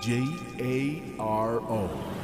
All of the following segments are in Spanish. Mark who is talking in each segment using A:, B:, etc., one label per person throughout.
A: J A R O.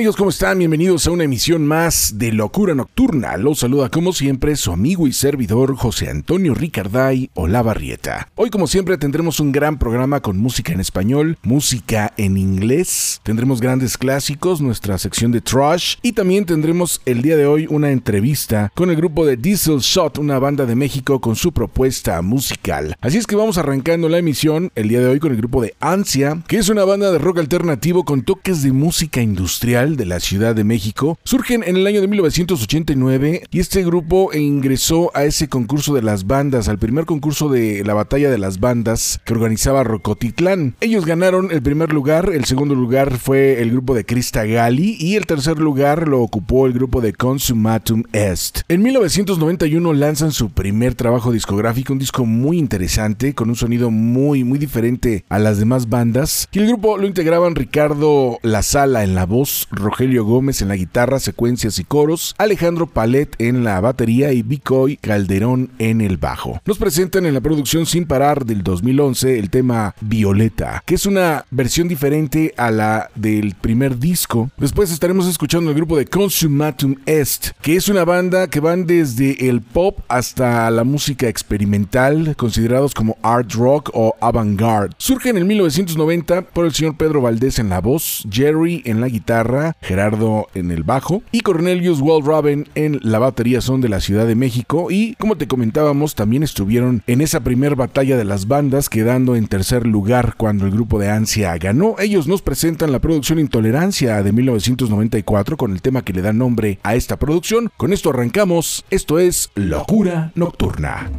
A: Amigos? ¿Cómo están? Bienvenidos a una emisión más de Locura Nocturna. Los saluda como siempre su amigo y servidor José Antonio Ricarday Olavarrieta. Hoy como siempre tendremos un gran programa con música en español, música en inglés, tendremos grandes clásicos, nuestra sección de trash y también tendremos el día de hoy una entrevista con el grupo de Diesel Shot, una banda de México con su propuesta musical. Así es que vamos arrancando la emisión el día de hoy con el grupo de Ansia, que es una banda de rock alternativo con toques de música industrial de la Ciudad de México surgen en el año de 1989 y este grupo ingresó a ese concurso de las bandas, al primer concurso de la batalla de las bandas que organizaba Rocotitlán. Ellos ganaron el primer lugar, el segundo lugar fue el grupo de Crista Gali y el tercer lugar lo ocupó el grupo de Consumatum Est. En 1991 lanzan su primer trabajo discográfico, un disco muy interesante con un sonido muy muy diferente a las demás bandas y el grupo lo integraban Ricardo La Sala en la voz Rogelio Gómez en la guitarra, secuencias y coros, Alejandro Palet en la batería y Bicoy Calderón en el bajo. Nos presentan en la producción Sin Parar del 2011 el tema Violeta, que es una versión diferente a la del primer disco. Después estaremos escuchando el grupo de Consumatum Est, que es una banda que van desde el pop hasta la música experimental, considerados como art rock o avant-garde. Surge en el 1990 por el señor Pedro Valdés en la voz, Jerry en la guitarra, Gerardo en el bajo y Cornelius Waldraven en la batería son de la Ciudad de México y como te comentábamos también estuvieron en esa primer batalla de las bandas quedando en tercer lugar cuando el grupo de Ansia ganó. Ellos nos presentan la producción Intolerancia de 1994 con el tema que le da nombre a esta producción. Con esto arrancamos. Esto es Locura Nocturna.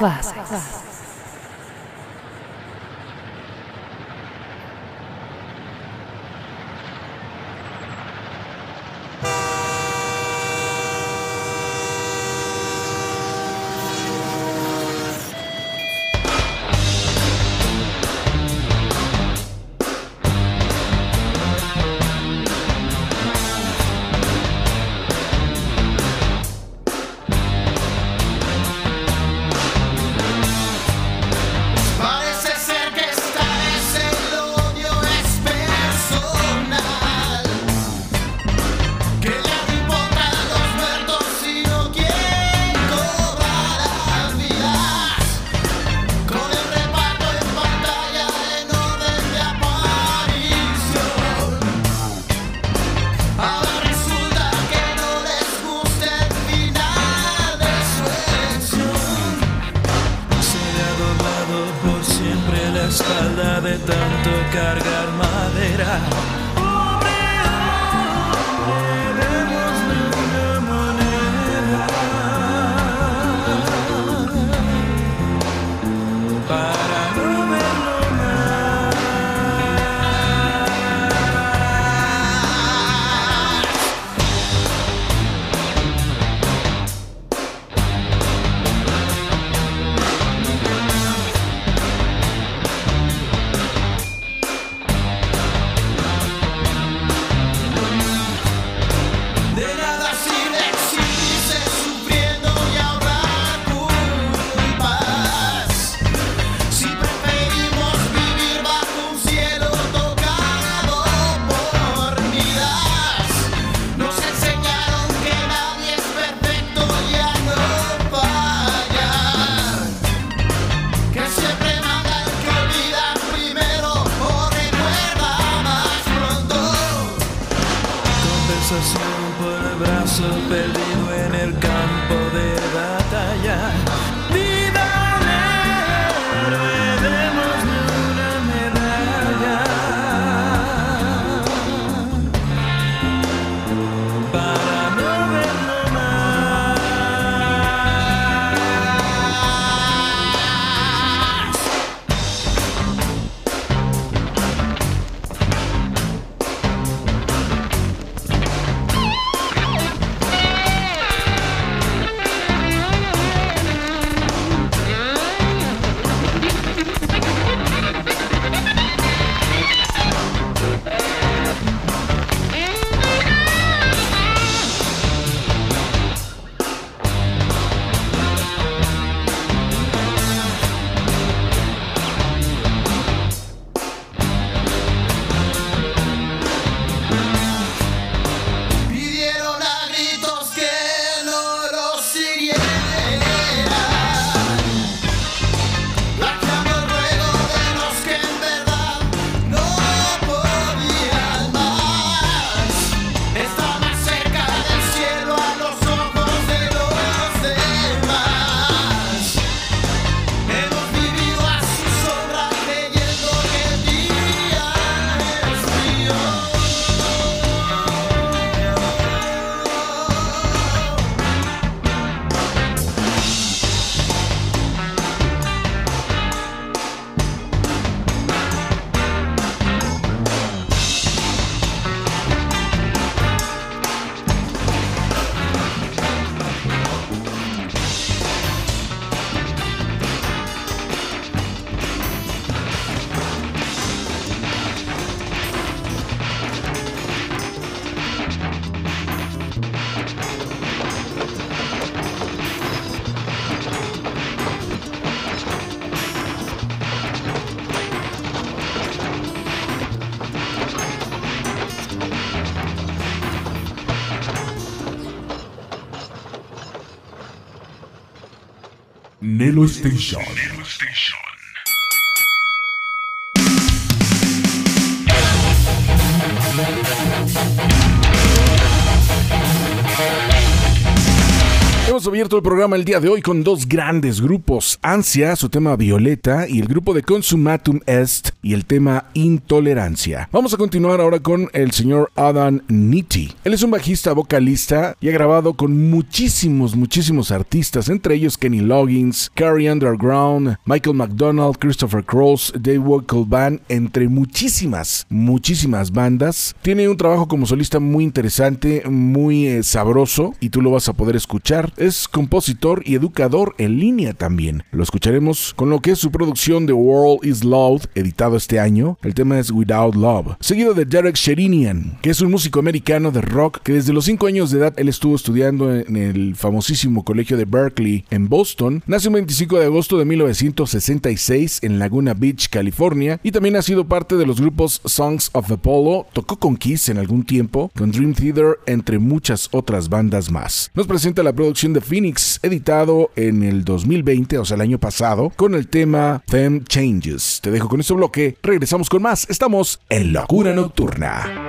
B: Rock,
A: Nelo abierto el programa el día de hoy con dos grandes grupos, Ansia, su tema Violeta, y el grupo de Consumatum Est y el tema Intolerancia. Vamos a continuar ahora con el señor Adam Nitti. Él es un bajista vocalista y ha grabado con muchísimos, muchísimos artistas, entre ellos Kenny Loggins, Carrie Underground, Michael McDonald, Christopher Cross, Dave Vocal Band, entre muchísimas, muchísimas bandas. Tiene un trabajo como solista muy interesante, muy eh, sabroso, y tú lo vas a poder escuchar. Es compositor y educador en línea también. Lo escucharemos con lo que es su producción The World is Loud, editado este año. El tema es Without Love. Seguido de Derek Sherinian, que es un músico americano de rock que desde los 5 años de edad él estuvo estudiando en el famosísimo colegio de Berkeley en Boston. Nació el 25 de agosto de 1966 en Laguna Beach, California, y también ha sido parte de los grupos Songs of Apollo. Tocó con Kiss en algún tiempo, con Dream Theater, entre muchas otras bandas más. Nos presenta la producción de Phoenix, editado en el 2020, o sea, el año pasado, con el tema Them Changes. Te dejo con este bloque, regresamos con más. Estamos en Locura Nocturna.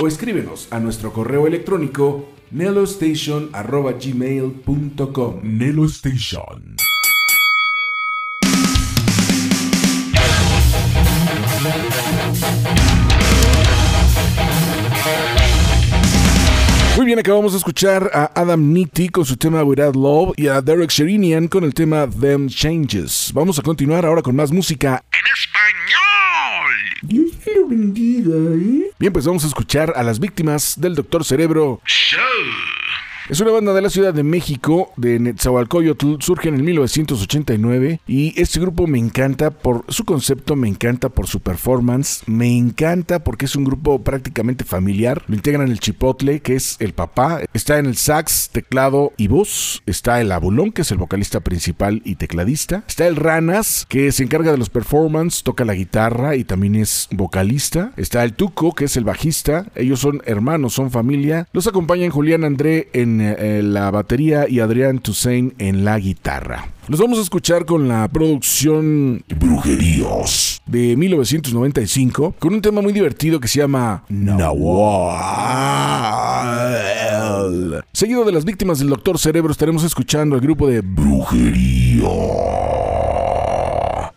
A: O escríbenos a nuestro correo electrónico nelostation.gmail.com Nelo Station. Muy bien, acabamos de escuchar a Adam Nitti con su tema Without Love y a Derek Sherinian con el tema Them Changes. Vamos a continuar ahora con más música en español. Dios te lo bendiga, ¿eh? Bien, pues vamos a escuchar a las víctimas del Doctor Cerebro Show. Es una banda de la Ciudad de México, de Netzahualcoyotl, surge en el 1989 y este grupo me encanta por su concepto, me encanta por su performance, me encanta porque es un grupo prácticamente familiar. Lo integran el Chipotle, que es el papá, está en el sax, teclado y voz, está el Abulón, que es el vocalista principal y tecladista, está el Ranas, que se encarga de los performance, toca la guitarra y también es vocalista, está el Tuco, que es el bajista, ellos son hermanos, son familia, los acompañan Julián André en eh, la batería y Adrián Toussaint en la guitarra. Los vamos a escuchar con la producción Brujeríos de 1995 con un tema muy divertido que se llama Nahual. Seguido de las víctimas del Doctor Cerebro estaremos escuchando al grupo de Brujería.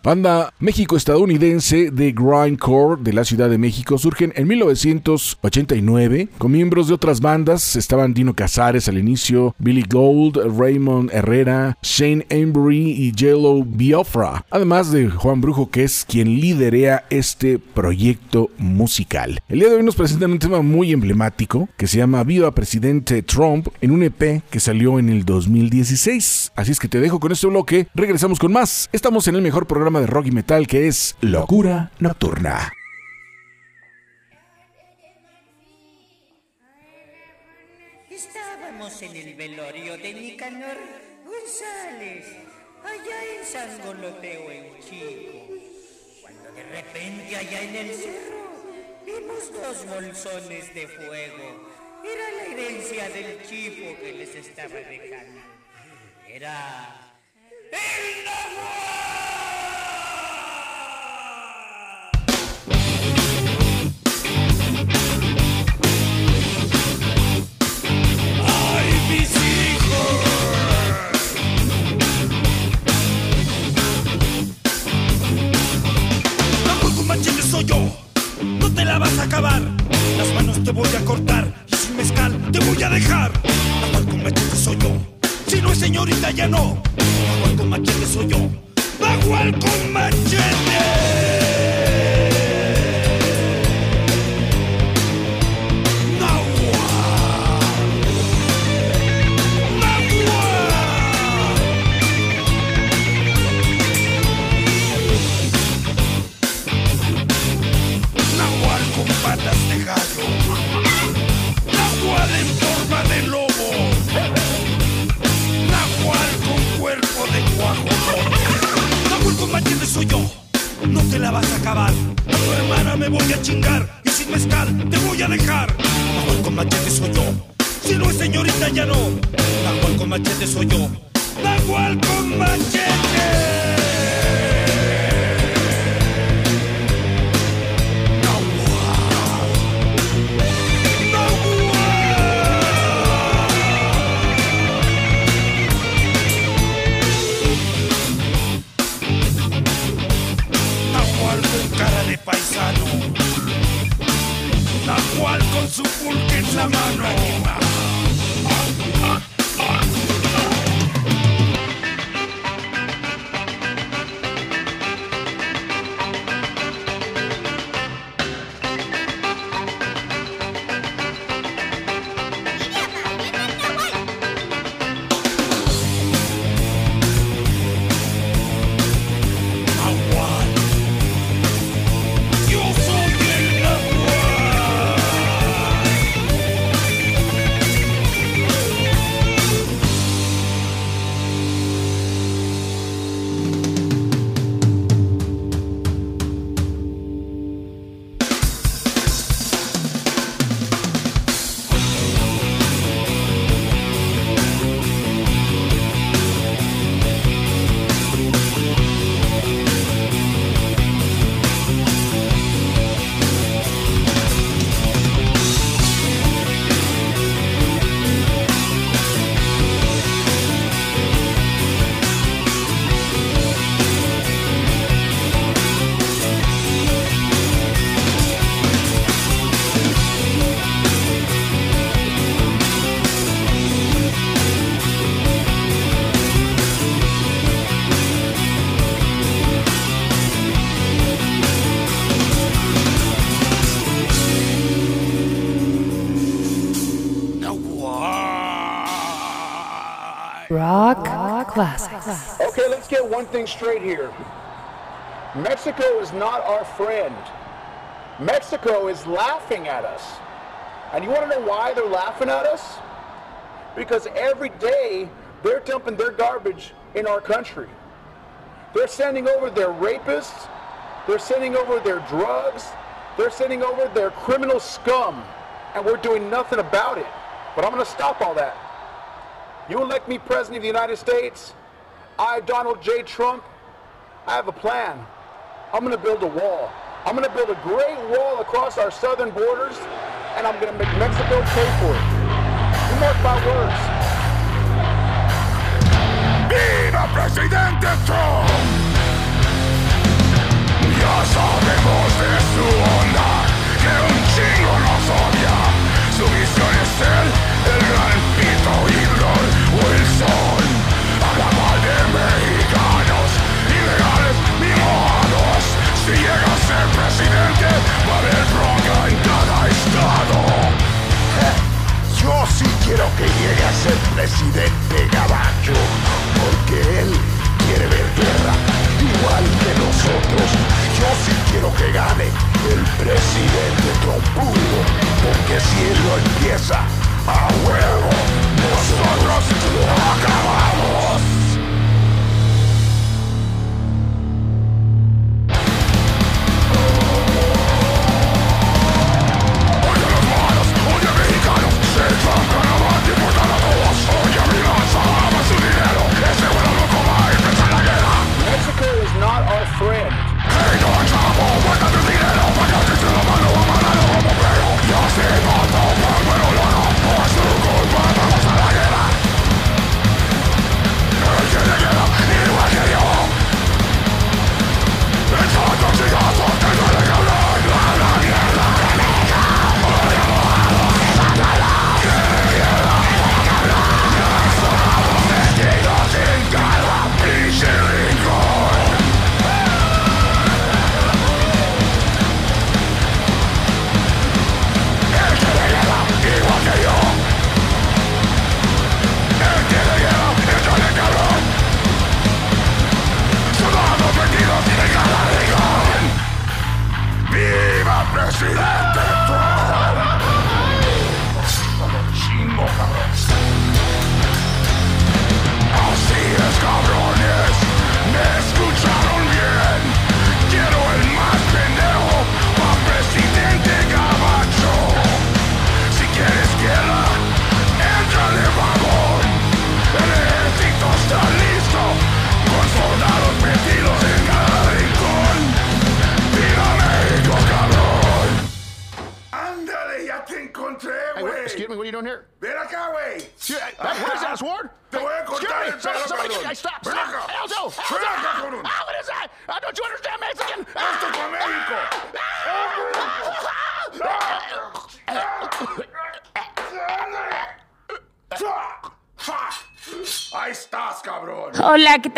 A: Banda México-estadounidense de grindcore de la Ciudad de México surgen en 1989 con miembros de otras bandas. Estaban Dino Casares al inicio, Billy Gold, Raymond Herrera, Shane Embry y Jello Biafra. Además de Juan Brujo que es quien liderea este proyecto musical. El día de hoy nos presentan un tema muy emblemático que se llama Viva Presidente Trump en un EP que salió en el 2016. Así es que te dejo con este bloque. Regresamos con más. Estamos en el mejor programa de rock y metal que es Locura Nocturna.
C: Estábamos en el velorio de Nicanor González, allá en San Goloteo en Chico, cuando de repente allá en el cerro vimos dos bolsones de fuego. Era la herencia del chipo que les estaba dejando. Era
D: voy a cortar. Y sin mezcal te voy a dejar. Amor con machete soy yo, si no es señorita ya no. Amor con machete soy yo, Bagual con machete. Machete soy yo. No te la vas a acabar. A tu hermana me voy a chingar. Y sin mezcal te voy a dejar. Nahual con machete soy yo. Si no es señorita ya no. Nahual con machete soy yo. Nahual con machete. Paisano. Nahual con su pulque en la mano.
B: Rock Classics.
E: Okay, let's get one thing straight here. Mexico is not our friend. Mexico is laughing at us. And you want to know why they're laughing at us? Because every day they're dumping their garbage in our country. They're sending over their rapists, they're sending over their drugs, they're sending over their criminal scum, and we're doing nothing about it. But I'm going to stop all that. You elect me president of the United States, I, Donald J. Trump, I have a plan. I'm going to build a wall. I'm going to build a great wall across our southern borders, and I'm going to make Mexico pay for it. You mark my words.
F: ¡Viva presidente Trump! Ya sabemos de su onda, que un chingo nos odia. Su visión es el Yo sí quiero que llegue a ser presidente Gabacho, porque él quiere ver guerra, igual que nosotros. Yo sí quiero que gane el presidente trompudo, porque si él lo empieza, a huevo,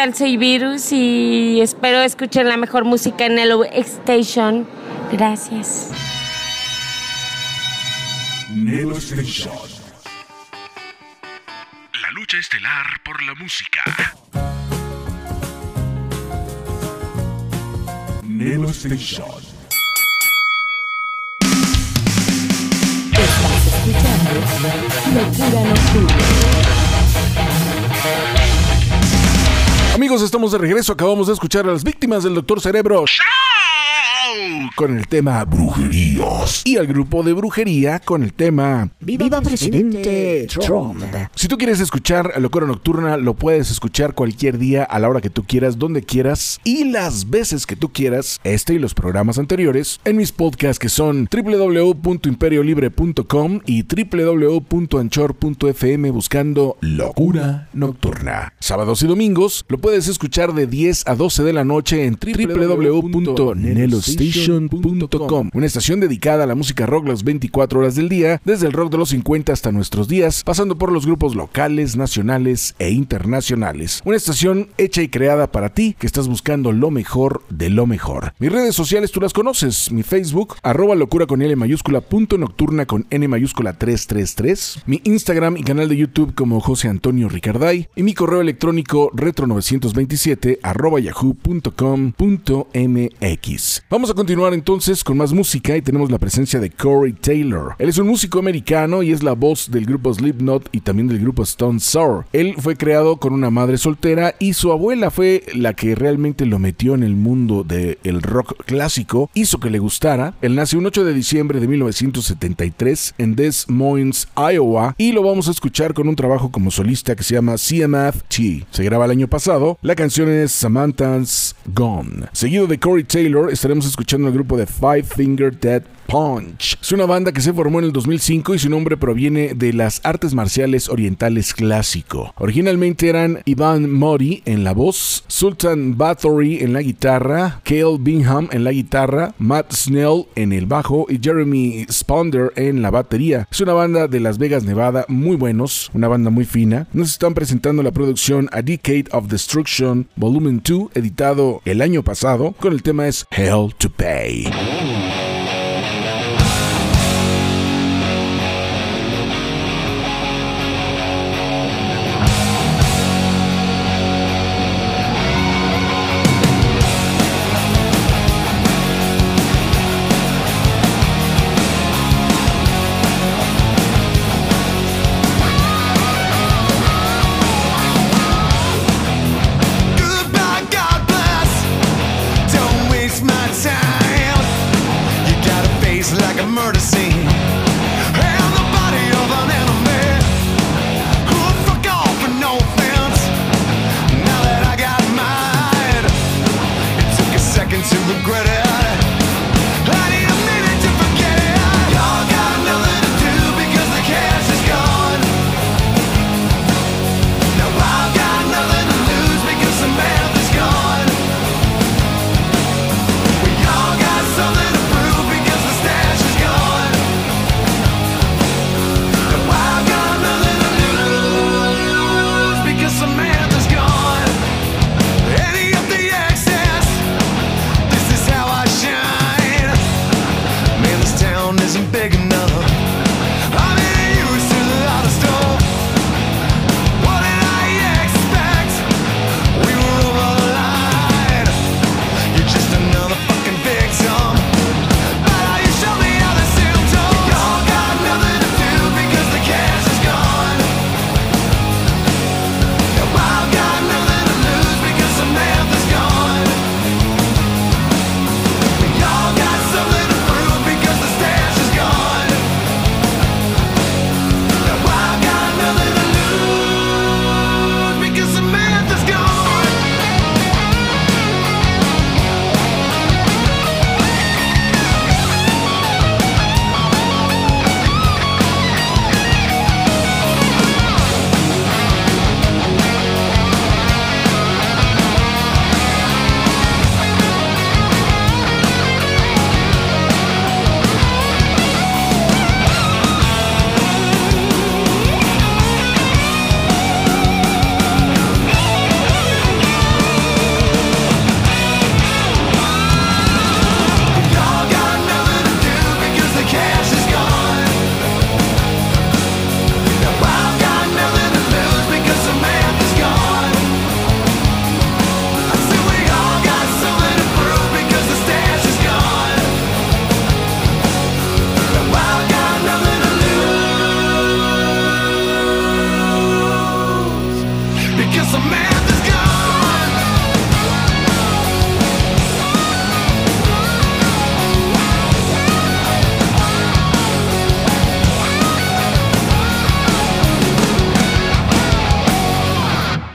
G: tal? Soy Virus y espero escuchen la mejor música en el Station. Gracias.
F: Nelo Station.
H: La lucha estelar por la música.
F: Nelo Station.
A: De regreso. Acabamos de escuchar a las víctimas del Doctor Cerebro con el tema Brujerías y al grupo de brujería con el tema
B: Viva Presidente Trump.
A: Si tú quieres escuchar Locura Nocturna, lo puedes escuchar cualquier día a la hora que tú quieras, donde quieras y las veces que tú quieras, este y los programas anteriores, en mis podcasts que son www.imperiolibre.com y www.anchor.fm buscando Locura Nocturna. Sábados y domingos lo puedes escuchar de 10 a 12 de la noche en www.nelostation.com una estación dedicada a la música rock las 24 horas del día, desde el rock de los 50 hasta nuestros días, pasando por los grupos locales, nacionales e internacionales. Una estación hecha y creada para ti que estás buscando lo mejor de lo mejor. Mis redes sociales tú las conoces, mi Facebook, arroba locura con L mayúscula, punto nocturna con N mayúscula 333, mi Instagram y canal de YouTube como José Antonio Ricarday y mi correo electrónico retro927 arroba yahoo.com.mx. Vamos a continuar entonces con más música y tenemos la presencia de Corey Taylor. Él es un músico americano y es la voz del grupo Slipknot y también del grupo Stone Sour. Él fue creado con una madre soltera y su abuela fue la que realmente lo metió en el mundo del rock clásico, hizo que le gustara. Él nació un 8 de diciembre de 1973 en Des Moines, Iowa y lo vamos a escuchar con un trabajo como solista que se llama CMFT. Se graba el año pasado. La canción es Samantha's Gone. Seguido de Corey Taylor estaremos escuchando el grupo de Five Finger Dead Punch. Es una banda que se formó en el 2005 y su nombre proviene de las artes marciales orientales clásico. Originalmente eran Ivan Mori en la voz, Sultan Bathory en la guitarra, Cale Bingham en la guitarra, Matt Snell en el bajo y Jeremy Sponder en la batería. Es una banda de Las Vegas, Nevada, muy buenos, una banda muy fina. Nos están presentando la producción A Decade of Destruction Volumen 2, editado el año pasado, con el tema es Hell to Pay.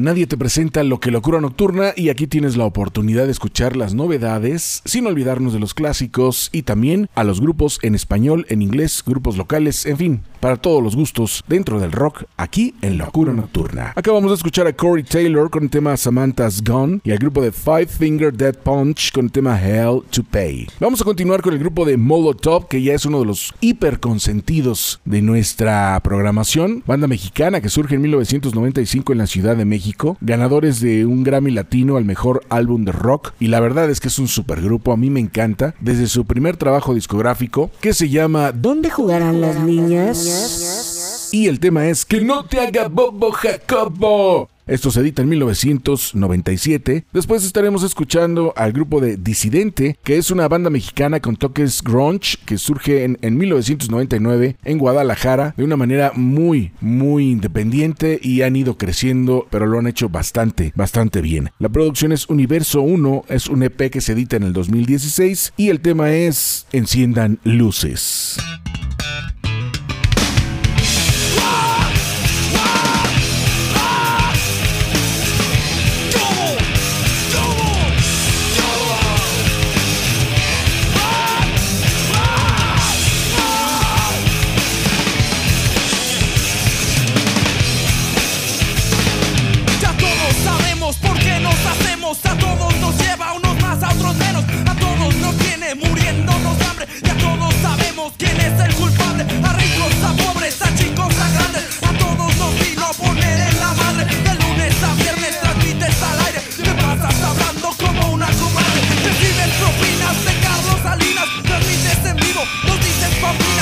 A: Nadie, te presenta lo que locura nocturna y aquí tienes la oportunidad de escuchar las novedades sin olvidarnos de los clásicos y también a los grupos en español, en inglés, grupos locales, en fin, para todos los gustos dentro del rock aquí en Locura Nocturna. Acabamos de escuchar a Corey Taylor con el tema Samantha's Gone y al grupo de Five Finger Dead Punch con el tema Hell to Pay. Vamos a continuar con el grupo de Molotov que ya es uno de los hiper consentidos de nuestra programación, banda mexicana que surge en 1995 en la Ciudad de México, ganadores de un Grammy Latino al mejor álbum de rock y la verdad es que es un supergrupo, a mí me encanta, desde su primer trabajo discográfico que se llama
I: ¿Dónde jugarán las niñas?
A: Y el tema es Que no te haga bobo Jacobo. Esto se edita en 1997. Después estaremos escuchando al grupo de Disidente, que es una banda mexicana con toques grunge que surge en, en 1999 en Guadalajara de una manera muy, muy independiente y han ido creciendo, pero lo han hecho bastante, bastante bien. La producción es Universo 1, es un EP que se edita en el 2016 y el tema es Enciendan luces.
J: Todos sabemos quién es el culpable. A ricos, a pobres, a chicos, a grandes. A todos nos vino a poner en la madre. De lunes a viernes transmites al aire. Te pasas hablando como una comadre. Recibes propinas de Carlos Salinas. Transmites en vivo, nos dices pamplinas.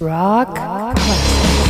J: Rock,
B: Rock. classic.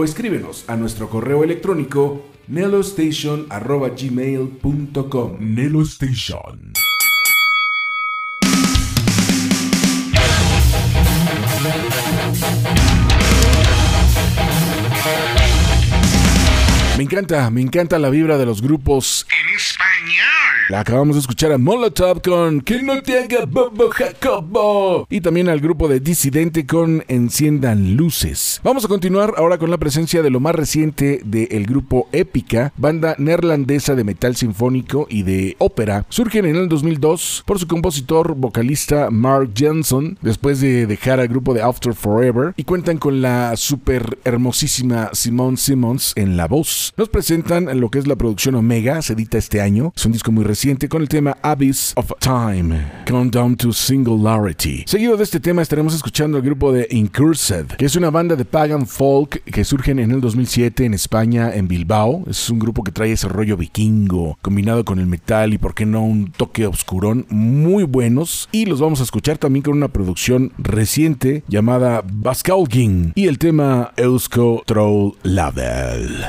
A: O escríbenos a nuestro correo electrónico nelostation.gmail.com Nelo Station. Me encanta, me encanta la vibra de los grupos
H: En español.
A: Acabamos de escuchar a Molotov con Que no te haga bobo Jacobo. Y también al grupo de Disidente con Enciendan Luces. Vamos a continuar ahora con la presencia de lo más reciente del grupo Épica, banda neerlandesa de metal sinfónico y de ópera. Surgen en el 2002 por su compositor vocalista Mark Jensen, después de dejar al grupo de After Forever, y cuentan con la super hermosísima Simone Simmons en la voz. Nos presentan lo que es la producción Omega, se edita este año. Es un disco muy reciente con el tema Abyss of Time, Countdown to Singularity. Seguido de este tema estaremos escuchando al grupo de Incursed, que es una banda de pagan folk que surgen en el 2007 en España, en Bilbao. Es un grupo que trae ese rollo vikingo, combinado con el metal y por qué no un toque obscurón, muy buenos. Y los vamos a escuchar también con una producción reciente llamada Baskalgin y el tema Eusko Troll Label.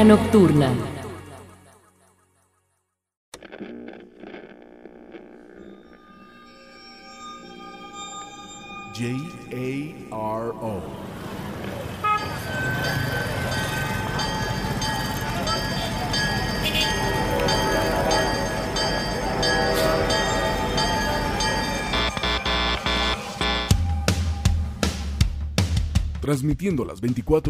K: Locura Nocturna.
A: J A R O. transmitiendo las 24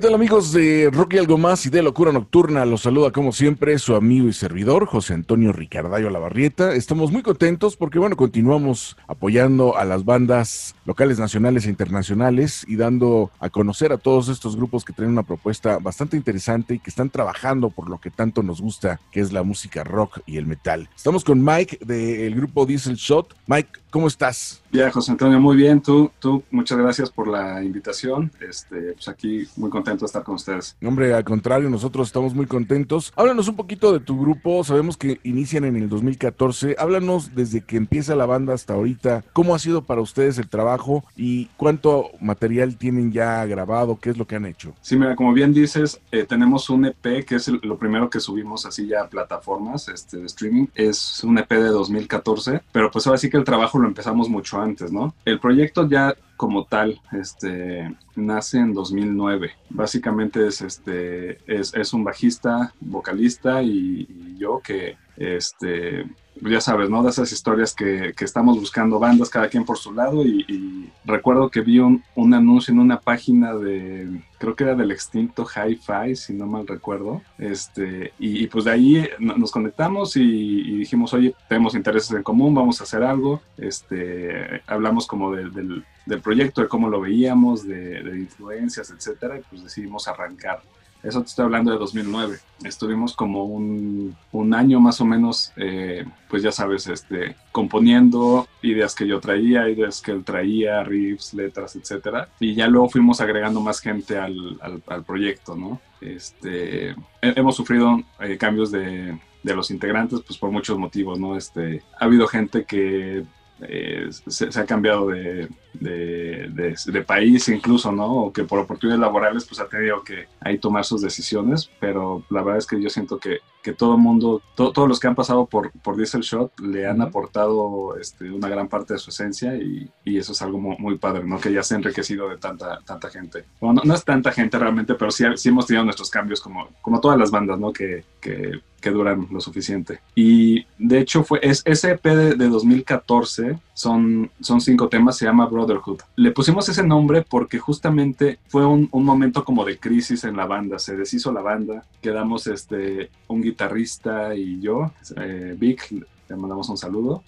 A: ¿Qué tal amigos de Rock y Algo Más y de Locura Nocturna? Los saluda como siempre su amigo y servidor José Antonio Ricardayo Lavarrieta. Estamos muy contentos porque bueno, continuamos apoyando a las bandas locales, nacionales e internacionales y dando a conocer a todos estos grupos que tienen una propuesta bastante interesante y que están trabajando por lo que tanto nos gusta, que es la música rock y el metal. Estamos con Mike del grupo Diesel Shot. Mike, ¿cómo estás?
L: Ya, José Antonio, muy bien. Tú, tú, muchas gracias por la invitación. Este, pues aquí muy contento de estar con ustedes.
A: Hombre, al contrario, nosotros estamos muy contentos. Háblanos un poquito de tu grupo. Sabemos que inician en el 2014. Háblanos desde que empieza la banda hasta ahorita. ¿Cómo ha sido para ustedes el trabajo y cuánto material tienen ya grabado? ¿Qué es lo que han hecho?
L: Sí, mira, como bien dices, eh, tenemos un EP que es el- lo primero que subimos así ya a plataformas este, de streaming. Es un EP de 2014, pero pues ahora sí que el trabajo lo empezamos mucho antes, ¿no? El proyecto ya como tal este, nace en 2009. Básicamente es, este, es, un bajista, vocalista y, y yo que, este, ya sabes, ¿no? De esas historias que, que estamos buscando bandas cada quien por su lado y, y recuerdo que vi un, un anuncio en una página de, creo que era del extinto Hi-Fi, si no mal recuerdo, este, y, pues de ahí no- nos conectamos y, y dijimos, oye, tenemos intereses en común, vamos a hacer algo, este, hablamos como de- del, del proyecto, de cómo lo veíamos, de, de influencias, etcétera, y pues decidimos arrancar. Eso te estoy hablando de 2009. Estuvimos como un, un año más o menos, eh, pues ya sabes, este, componiendo ideas que yo traía, ideas que él traía, riffs, letras, etcétera. Y ya luego fuimos agregando más gente al, al- proyecto, ¿no? Este, he- hemos sufrido eh, cambios de, de los integrantes, pues por muchos motivos, ¿no? Este, ha habido gente que eh, se, se ha cambiado de, de, de- de país incluso, ¿no? O que por oportunidades laborales pues ha tenido que ahí tomar sus decisiones, pero la verdad es que yo siento que, que todo el mundo, to- todos los que han pasado por, por Diesel Shot le han aportado este, una gran parte de su esencia y, y eso es algo mu- muy, padre, ¿no? Que ya se ha enriquecido de tanta, tanta gente. Bueno, no, no es tanta gente realmente, pero sí, sí hemos tenido nuestros cambios como, como todas las bandas, ¿no? Que, que, que duran lo suficiente. Y de hecho fue es, ese EP de, de 2014 son, son cinco temas, se llama Brotherhood. Le pusimos ese nombre porque justamente fue un, un momento como de crisis en la banda, se deshizo la banda, quedamos este, un guitarrista y yo, eh, Vic, le mandamos un saludo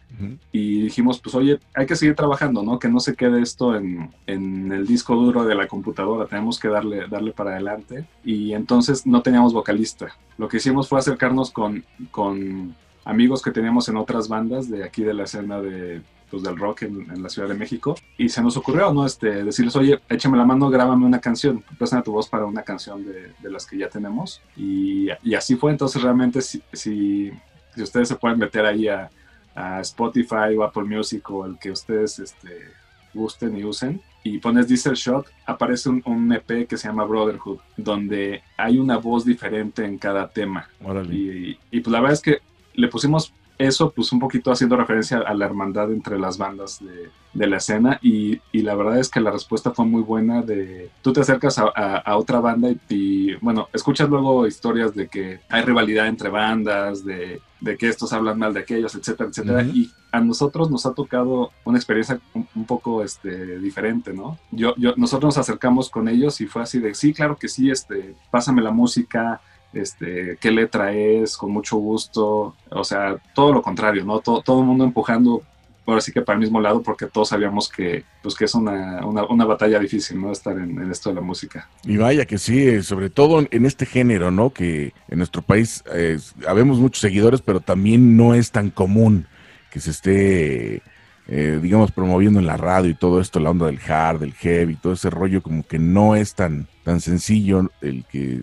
L: y dijimos, pues oye, hay que seguir trabajando, ¿no? Que no se quede esto en, en el disco duro de la computadora, tenemos que darle, darle para adelante. Y entonces no teníamos vocalista. Lo que hicimos fue acercarnos con, con amigos que teníamos en otras bandas de aquí de la escena de, pues, del rock en, en la Ciudad de México. Y se nos ocurrió, ¿no? Este, decirles, oye, échame la mano, grábame una canción, préstame tu voz para una canción de, de las que ya tenemos. Y, y así fue, entonces realmente si, si, si ustedes se pueden meter ahí a, a Spotify o Apple Music o el que ustedes este, gusten y usen y pones Diesel Shot, aparece un, un EP que se llama Brotherhood, donde hay una voz diferente en cada tema. Y, y, pues la verdad es que le pusimos eso, pues un poquito haciendo referencia a la hermandad entre las bandas de, de la escena y, y, la verdad es que la respuesta fue muy buena de tú te acercas a, a, a otra banda y, y, bueno, escuchas luego historias de que hay rivalidad entre bandas, de, de que estos hablan mal de aquellos, etcétera, etcétera, uh -huh. y a nosotros nos ha tocado una experiencia un, un poco este, diferente, ¿no? Yo, yo, nosotros nos acercamos con ellos y fue así de, sí, claro que sí, este, pásame la música, este, qué letra es, con mucho gusto, o sea, todo lo contrario, ¿no? Todo, todo el mundo empujando, ahora sí que para el mismo lado, porque todos sabíamos que, pues, que es una, una, una batalla difícil, ¿no? Estar en, esto de la música.
A: Y vaya que sí, sobre todo en este género, ¿no? Que en nuestro país eh, habemos muchos seguidores, pero también no es tan común que se esté eh, digamos, promoviendo en la radio y todo esto, la onda del hard, del heavy, todo ese rollo como que no es tan, tan sencillo el que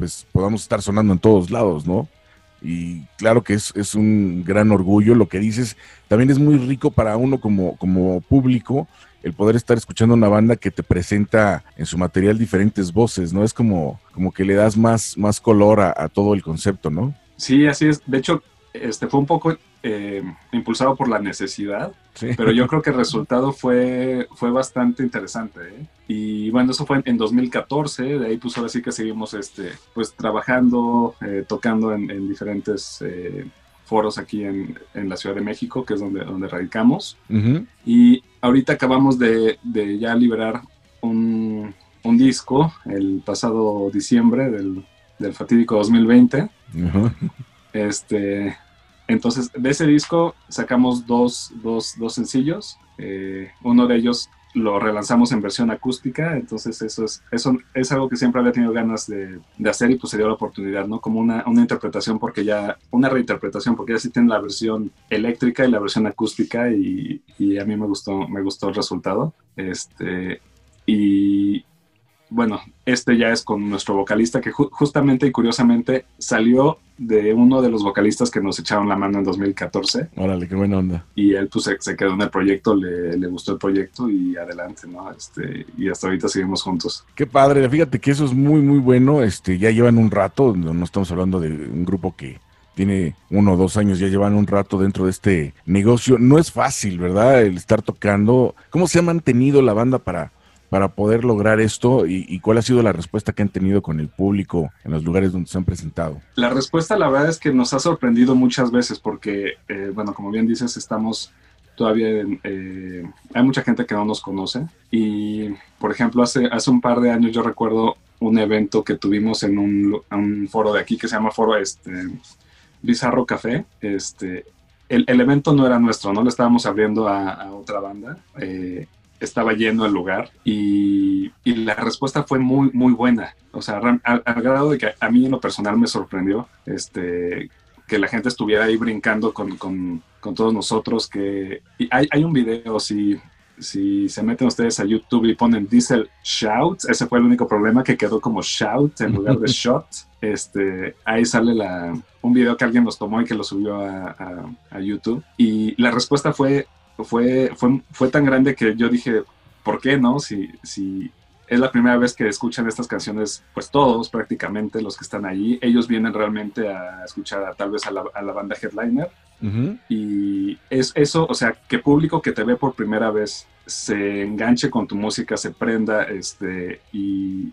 A: pues podamos estar sonando en todos lados, ¿no? Y claro que es, es un gran orgullo lo que dices. También es muy rico para uno como, como público el poder estar escuchando una banda que te presenta en su material diferentes voces, ¿no? Es como, como que le das más, más color a, a todo el concepto, ¿no?
L: Sí, así es. De hecho, este fue un poco eh, impulsado por la necesidad,
A: Sí.
L: pero yo creo que el resultado fue, fue bastante interesante. ¿eh? Y bueno, eso fue en 2014, de ahí pues ahora sí que seguimos este, pues trabajando, eh, tocando en, en diferentes foros aquí en, en la Ciudad de México, que es donde, donde radicamos.
A: Ujú.
L: Y ahorita acabamos de, de ya liberar un, un disco el pasado diciembre del, del fatídico 2020.
A: Ajá.
L: Este, entonces, de ese disco sacamos dos, dos, dos sencillos. Eh, uno de ellos lo relanzamos en versión acústica, entonces eso es, eso es algo que siempre había tenido ganas de, de hacer y pues se dio la oportunidad, ¿no? Como una, una interpretación, porque ya, una reinterpretación, porque ya sí tiene la versión eléctrica y la versión acústica y, y a mí me gustó, me gustó el resultado. Este, y bueno, este ya es con nuestro vocalista que ju- justamente y curiosamente salió de uno de los vocalistas que nos echaron la mano en 2014
A: Órale, qué buena onda.
L: y él pues se, quedó en el proyecto, le, le gustó el proyecto y adelante, ¿no? Este, y hasta ahorita seguimos juntos.
A: Qué padre, fíjate que eso es muy, muy bueno. Este, ya llevan un rato, no no estamos hablando de un grupo que tiene uno o dos años, ya llevan un rato dentro de este negocio. No es fácil, ¿verdad? El estar tocando. ¿Cómo se ha mantenido la banda para, para poder lograr esto? ¿Y, cuál ha sido la respuesta que han tenido con el público en los lugares donde se han presentado?
L: La respuesta, la verdad, es que nos ha sorprendido muchas veces porque, eh, bueno, como bien dices, estamos todavía eh, hay mucha gente que no nos conoce y, por ejemplo, hace, hace un par de años yo recuerdo un evento que tuvimos en un, foro de aquí que se llama Foro este, Bizarro Café. Este, el, evento no era nuestro, no le estábamos abriendo a, a otra banda. eh, estaba lleno el lugar y, y la respuesta fue muy, muy buena. O sea, al, al grado de que a mí en lo personal me sorprendió este, que la gente estuviera ahí brincando con, con, con todos nosotros. Que, y hay, hay un video, si, si se meten ustedes a YouTube y ponen Diesel Shout, ese fue el único problema que quedó como Shout en lugar de Shot. Este, ahí sale la, un video que alguien nos tomó y que lo subió a, a- a YouTube. Y la respuesta fue, fue, fue, fue tan grande que yo dije, ¿por qué no? Si, si es la primera vez que escuchan estas canciones, pues todos prácticamente los que están allí, ellos vienen realmente a escuchar a, tal vez a la, a la banda Headliner. Y es eso, o sea, que público que te ve por primera vez se enganche con tu música, se prenda, este, y,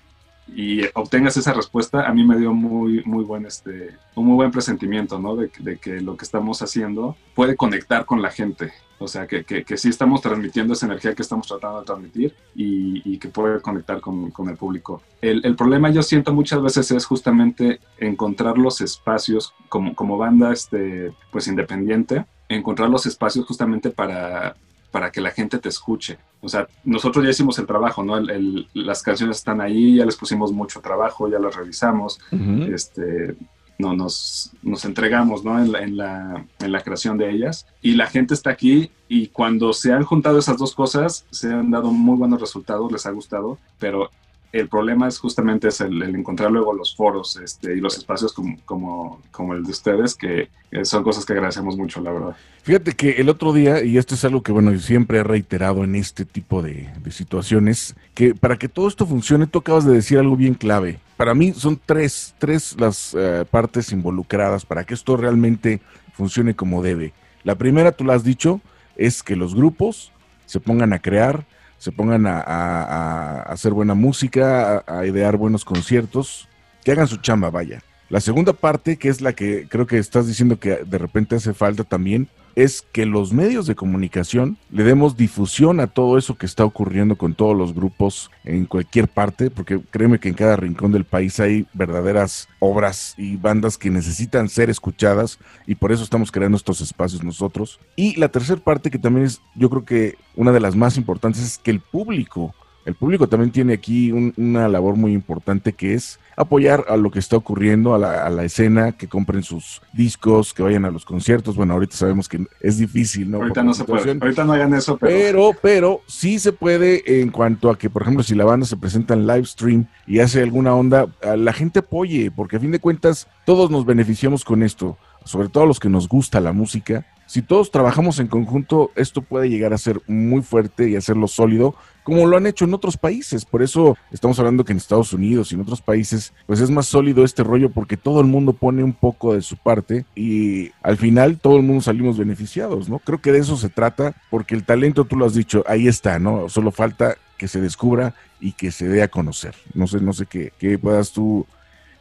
L: y obtengas esa respuesta, a mí me dio muy, muy buen, este, un muy buen presentimiento, ¿no? De, que lo que estamos haciendo puede conectar con la gente. O sea, que, que, que sí estamos transmitiendo esa energía que estamos tratando de transmitir y, y que puede conectar con, con el público. El, el, problema yo siento muchas veces es justamente encontrar los espacios como, como banda este, pues independiente, encontrar los espacios justamente para, para que la gente te escuche. O sea, nosotros ya hicimos el trabajo, ¿no? El, el, las canciones están ahí, ya les pusimos mucho trabajo, ya las revisamos, uh -huh. este, no, nos, nos entregamos ¿no? en, la, en, la, en la creación de ellas. Y la gente está aquí y cuando se han juntado esas dos cosas, se han dado muy buenos resultados, les ha gustado, pero el problema es justamente es el, encontrar luego los foros este, y los espacios como, como, como, el de ustedes, que son cosas que agradecemos mucho, la verdad.
A: Fíjate que el otro día, y esto es algo que, bueno, yo siempre he reiterado en este tipo de, de situaciones, que para que todo esto funcione, tú acabas de decir algo bien clave. Para mí son tres, tres las uh, partes involucradas para que esto realmente funcione como debe. La primera, tú lo has dicho, es que los grupos se pongan a crear, se pongan a, a, hacer buena música, a, a, idear buenos conciertos, que hagan su chamba, vaya. La segunda parte, que es la que creo que estás diciendo que de repente hace falta también, es que los medios de comunicación le demos difusión a todo eso que está ocurriendo con todos los grupos en cualquier parte, porque créeme que en cada rincón del país hay verdaderas obras y bandas que necesitan ser escuchadas y por eso estamos creando estos espacios nosotros. Y la tercera parte que también es, yo creo que una de las más importantes es que el público el público también tiene aquí un- una labor muy importante que es apoyar a lo que está ocurriendo, a la, a la escena, que compren sus discos, que vayan a los conciertos. Bueno, ahorita sabemos que es difícil, ¿no?
L: Ahorita
A: Por
L: no se puede. Ahorita no hagan eso, pero,
A: Pero, pero sí se puede en cuanto a que, por ejemplo, si la banda se presenta en live stream y hace alguna onda, a la gente apoye, porque a fin de cuentas todos nos beneficiamos con esto, sobre todo los que nos gusta la música. Si todos trabajamos en conjunto, esto puede llegar a ser muy fuerte y hacerlo sólido, como lo han hecho en otros países. Por eso estamos hablando que en Estados Unidos y en otros países, pues es más sólido este rollo porque todo el mundo pone un poco de su parte y al final todo el mundo salimos beneficiados, ¿no? Creo que de eso se trata, porque el talento, tú lo has dicho, ahí está, ¿no? Solo falta que se descubra y que se dé a conocer. No sé, no sé qué, qué puedas tú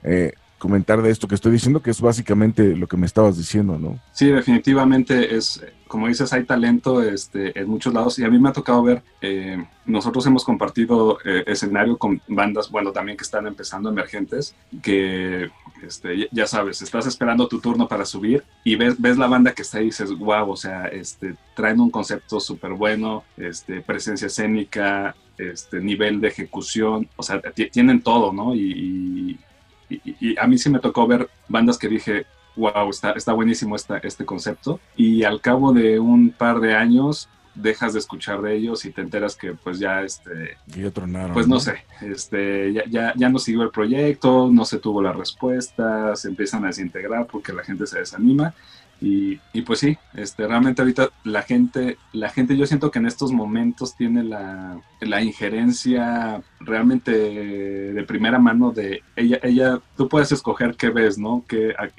A: eh, comentar de esto que estoy diciendo, que es básicamente lo que me estabas diciendo, ¿no?
L: Sí, definitivamente es, como dices, hay talento este, en muchos lados y a mí me ha tocado ver, eh, nosotros hemos compartido eh, escenario con bandas, bueno, también que están empezando emergentes, que este, ya- sabes, estás esperando tu turno para subir y ves, ves la banda que está ahí y dices, wow, o sea, este, traen un concepto súper bueno, este, presencia escénica, este, nivel de ejecución, o sea, ti- tienen todo, ¿no? Y- y- y a mí sí me tocó ver bandas que dije, wow, está, está buenísimo esta, este concepto. Y al cabo de un par de años dejas de escuchar de ellos y te enteras que pues ya este
A: ya tronaron.
L: pues no sé este ya, ya, ya no siguió el proyecto no se tuvo la respuesta se empiezan a desintegrar porque la gente se desanima y, y pues sí este realmente ahorita la gente la gente yo siento que en estos momentos tiene la, la injerencia realmente de primera mano de ella ella tú puedes escoger qué ves no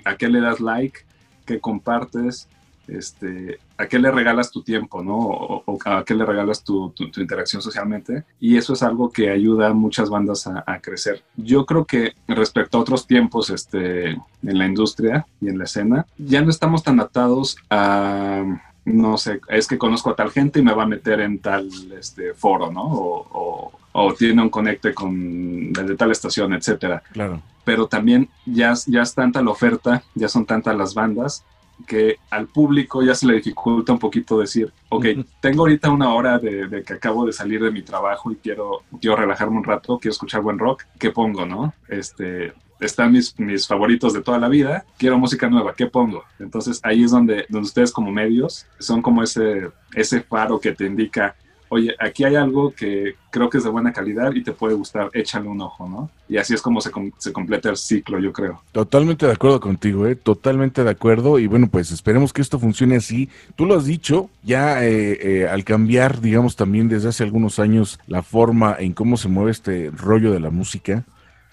L: a qué le das like qué compartes este, a qué le regalas tu tiempo, ¿no? O, o a qué le regalas tu, tu- tu interacción socialmente. Y eso es algo que ayuda a muchas bandas a, a crecer. Yo creo que respecto a otros tiempos este, en la industria y en la escena, ya no estamos tan atados a, no sé, es que conozco a tal gente y me va a meter en tal este, foro, ¿no? O, o- o tiene un conecte con el de tal estación, etcétera
A: Claro.
L: pero también ya, ya es tanta la oferta, ya son tantas las bandas, que al público ya se le dificulta un poquito decir, ok, tengo ahorita una hora de, de que acabo de salir de mi trabajo y quiero, quiero relajarme un rato, quiero escuchar buen rock, ¿qué pongo, no? Este, están mis, mis favoritos de toda la vida, quiero música nueva, ¿qué pongo? Entonces ahí es donde, donde ustedes como medios son como ese, ese faro que te indica, oye, aquí hay algo que creo que es de buena calidad y te puede gustar, échale un ojo, ¿no? Y así es como se, com- se completa el ciclo, yo creo.
A: Totalmente de acuerdo contigo, ¿eh? Totalmente de acuerdo. Y bueno, pues esperemos que esto funcione así. Tú lo has dicho, ya eh, eh, al cambiar, digamos, también desde hace algunos años la forma en cómo se mueve este rollo de la música.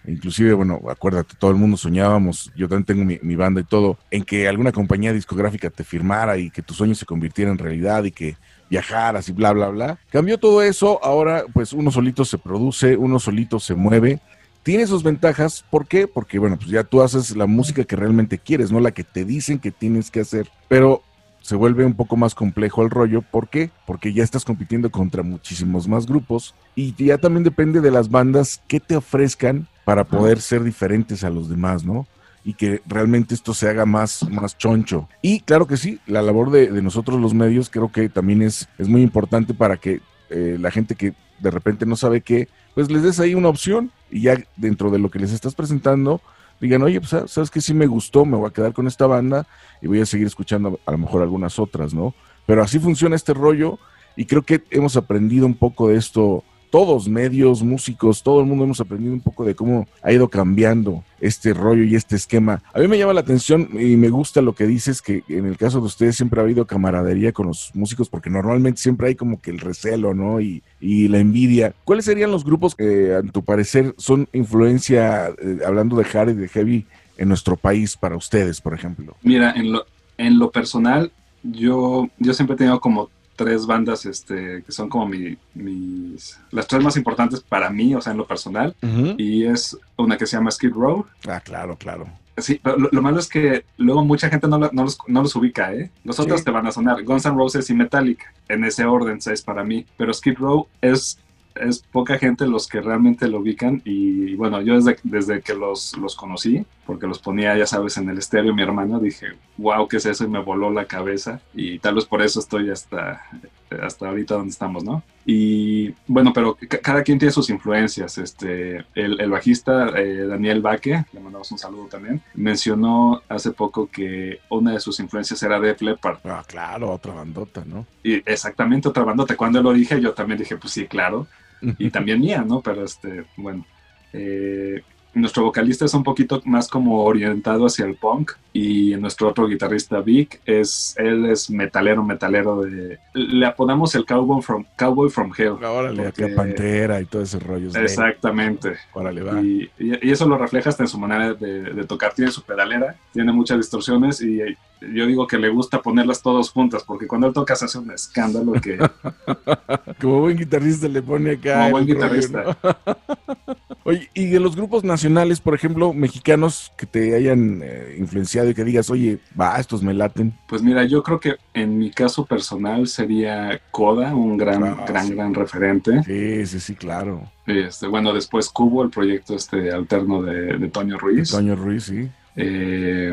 A: Inclusive, bueno, acuérdate, todo el mundo soñábamos, yo también tengo mi, mi banda y todo, en que alguna compañía discográfica te firmara y que tu sueño se convirtiera en realidad y que viajaras y bla, bla, bla. Cambió todo eso, ahora pues uno solito se produce, uno solito se mueve tiene sus ventajas. ¿Por qué? Porque, bueno, pues ya tú haces la música que realmente quieres, no la que te dicen que tienes que hacer. Pero se vuelve un poco más complejo el rollo. ¿Por qué? Porque ya estás compitiendo contra muchísimos más grupos y ya también depende de las bandas que te ofrezcan para poder ser diferentes a los demás, ¿no? Y que realmente esto se haga más, más choncho. Y claro que sí, la labor de, de nosotros los medios creo que también es, es muy importante para que eh, la gente que de repente no sabe qué, pues les des ahí una opción y ya dentro de lo que les estás presentando, digan, oye, pues sa- sabes que sí me gustó, me voy a quedar con esta banda y voy a seguir escuchando a lo mejor algunas otras, ¿no? Pero así funciona este rollo y creo que hemos aprendido un poco de esto, todos, medios, músicos, todo el mundo hemos aprendido un poco de cómo ha ido cambiando este rollo y este esquema. A mí me llama la atención y me gusta lo que dices, que en el caso de ustedes siempre ha habido camaradería con los músicos, porque normalmente siempre hay como que el recelo, ¿no? Y, la envidia. ¿Cuáles serían los grupos que, a tu parecer, son influencia, eh, hablando de hard y de heavy, en nuestro país para ustedes, por ejemplo?
L: Mira, en lo, en lo personal, yo, yo siempre he tenido como tres bandas este, que son como mi- mis, las tres más importantes para mí, o sea, en lo personal. Y es una que se llama Skid Row.
A: Ah, claro, claro.
L: Sí, pero lo, lo malo es que luego mucha gente no, lo- no los, no los ubica, ¿eh? Los otros te van a sonar. Guns N' Roses y Metallica, en ese orden es para mí. Pero Skid Row es, es poca gente los que realmente lo ubican. Y bueno, yo desde, desde que los, los conocí, porque los ponía, ya sabes, en el estéreo mi hermano, dije, wow, ¿qué es eso? Y me voló la cabeza. Y tal vez por eso estoy hasta hasta ahorita donde estamos, ¿no? Y bueno, pero ca- cada quien tiene sus influencias. Este, el, el bajista eh, Daniel Baque, le mandamos un saludo también, mencionó hace poco que una de sus influencias era Def Leppard.
A: Ah, claro, otra bandota, ¿no?
L: Y exactamente otra bandota. Cuando lo dije, yo también dije, pues sí, claro. Y también mía, ¿no? Pero este, bueno. eh, nuestro vocalista es un poquito más como orientado hacia el punk y nuestro otro guitarrista Vic es él es metalero metalero de le apodamos el cowboy from cowboy from hell
A: Órale,
L: porque-
A: Pantera y todo ese rollo. de-
L: exactamente
A: Órale, va.
L: y, y- y eso lo refleja hasta en su manera de, de tocar. Tiene su pedalera, tiene muchas distorsiones y yo digo que le gusta ponerlas todas juntas porque cuando él toca se hace un escándalo que
A: Como buen guitarrista le pone acá.
L: Como buen guitarrista.
A: ¿no? oye, y de los grupos nacionales, por ejemplo, mexicanos que te hayan eh, influenciado y que digas, oye, va, estos me laten.
L: Pues mira, yo creo que en mi caso personal sería Coda, un gran,
A: Ah,
L: gran,
A: sí.
L: gran referente.
A: Sí, sí, sí, claro.
L: Este, bueno, después Cubo, el proyecto este alterno de, de Toño Ruiz.
A: Toño Ruiz, sí.
L: Eh,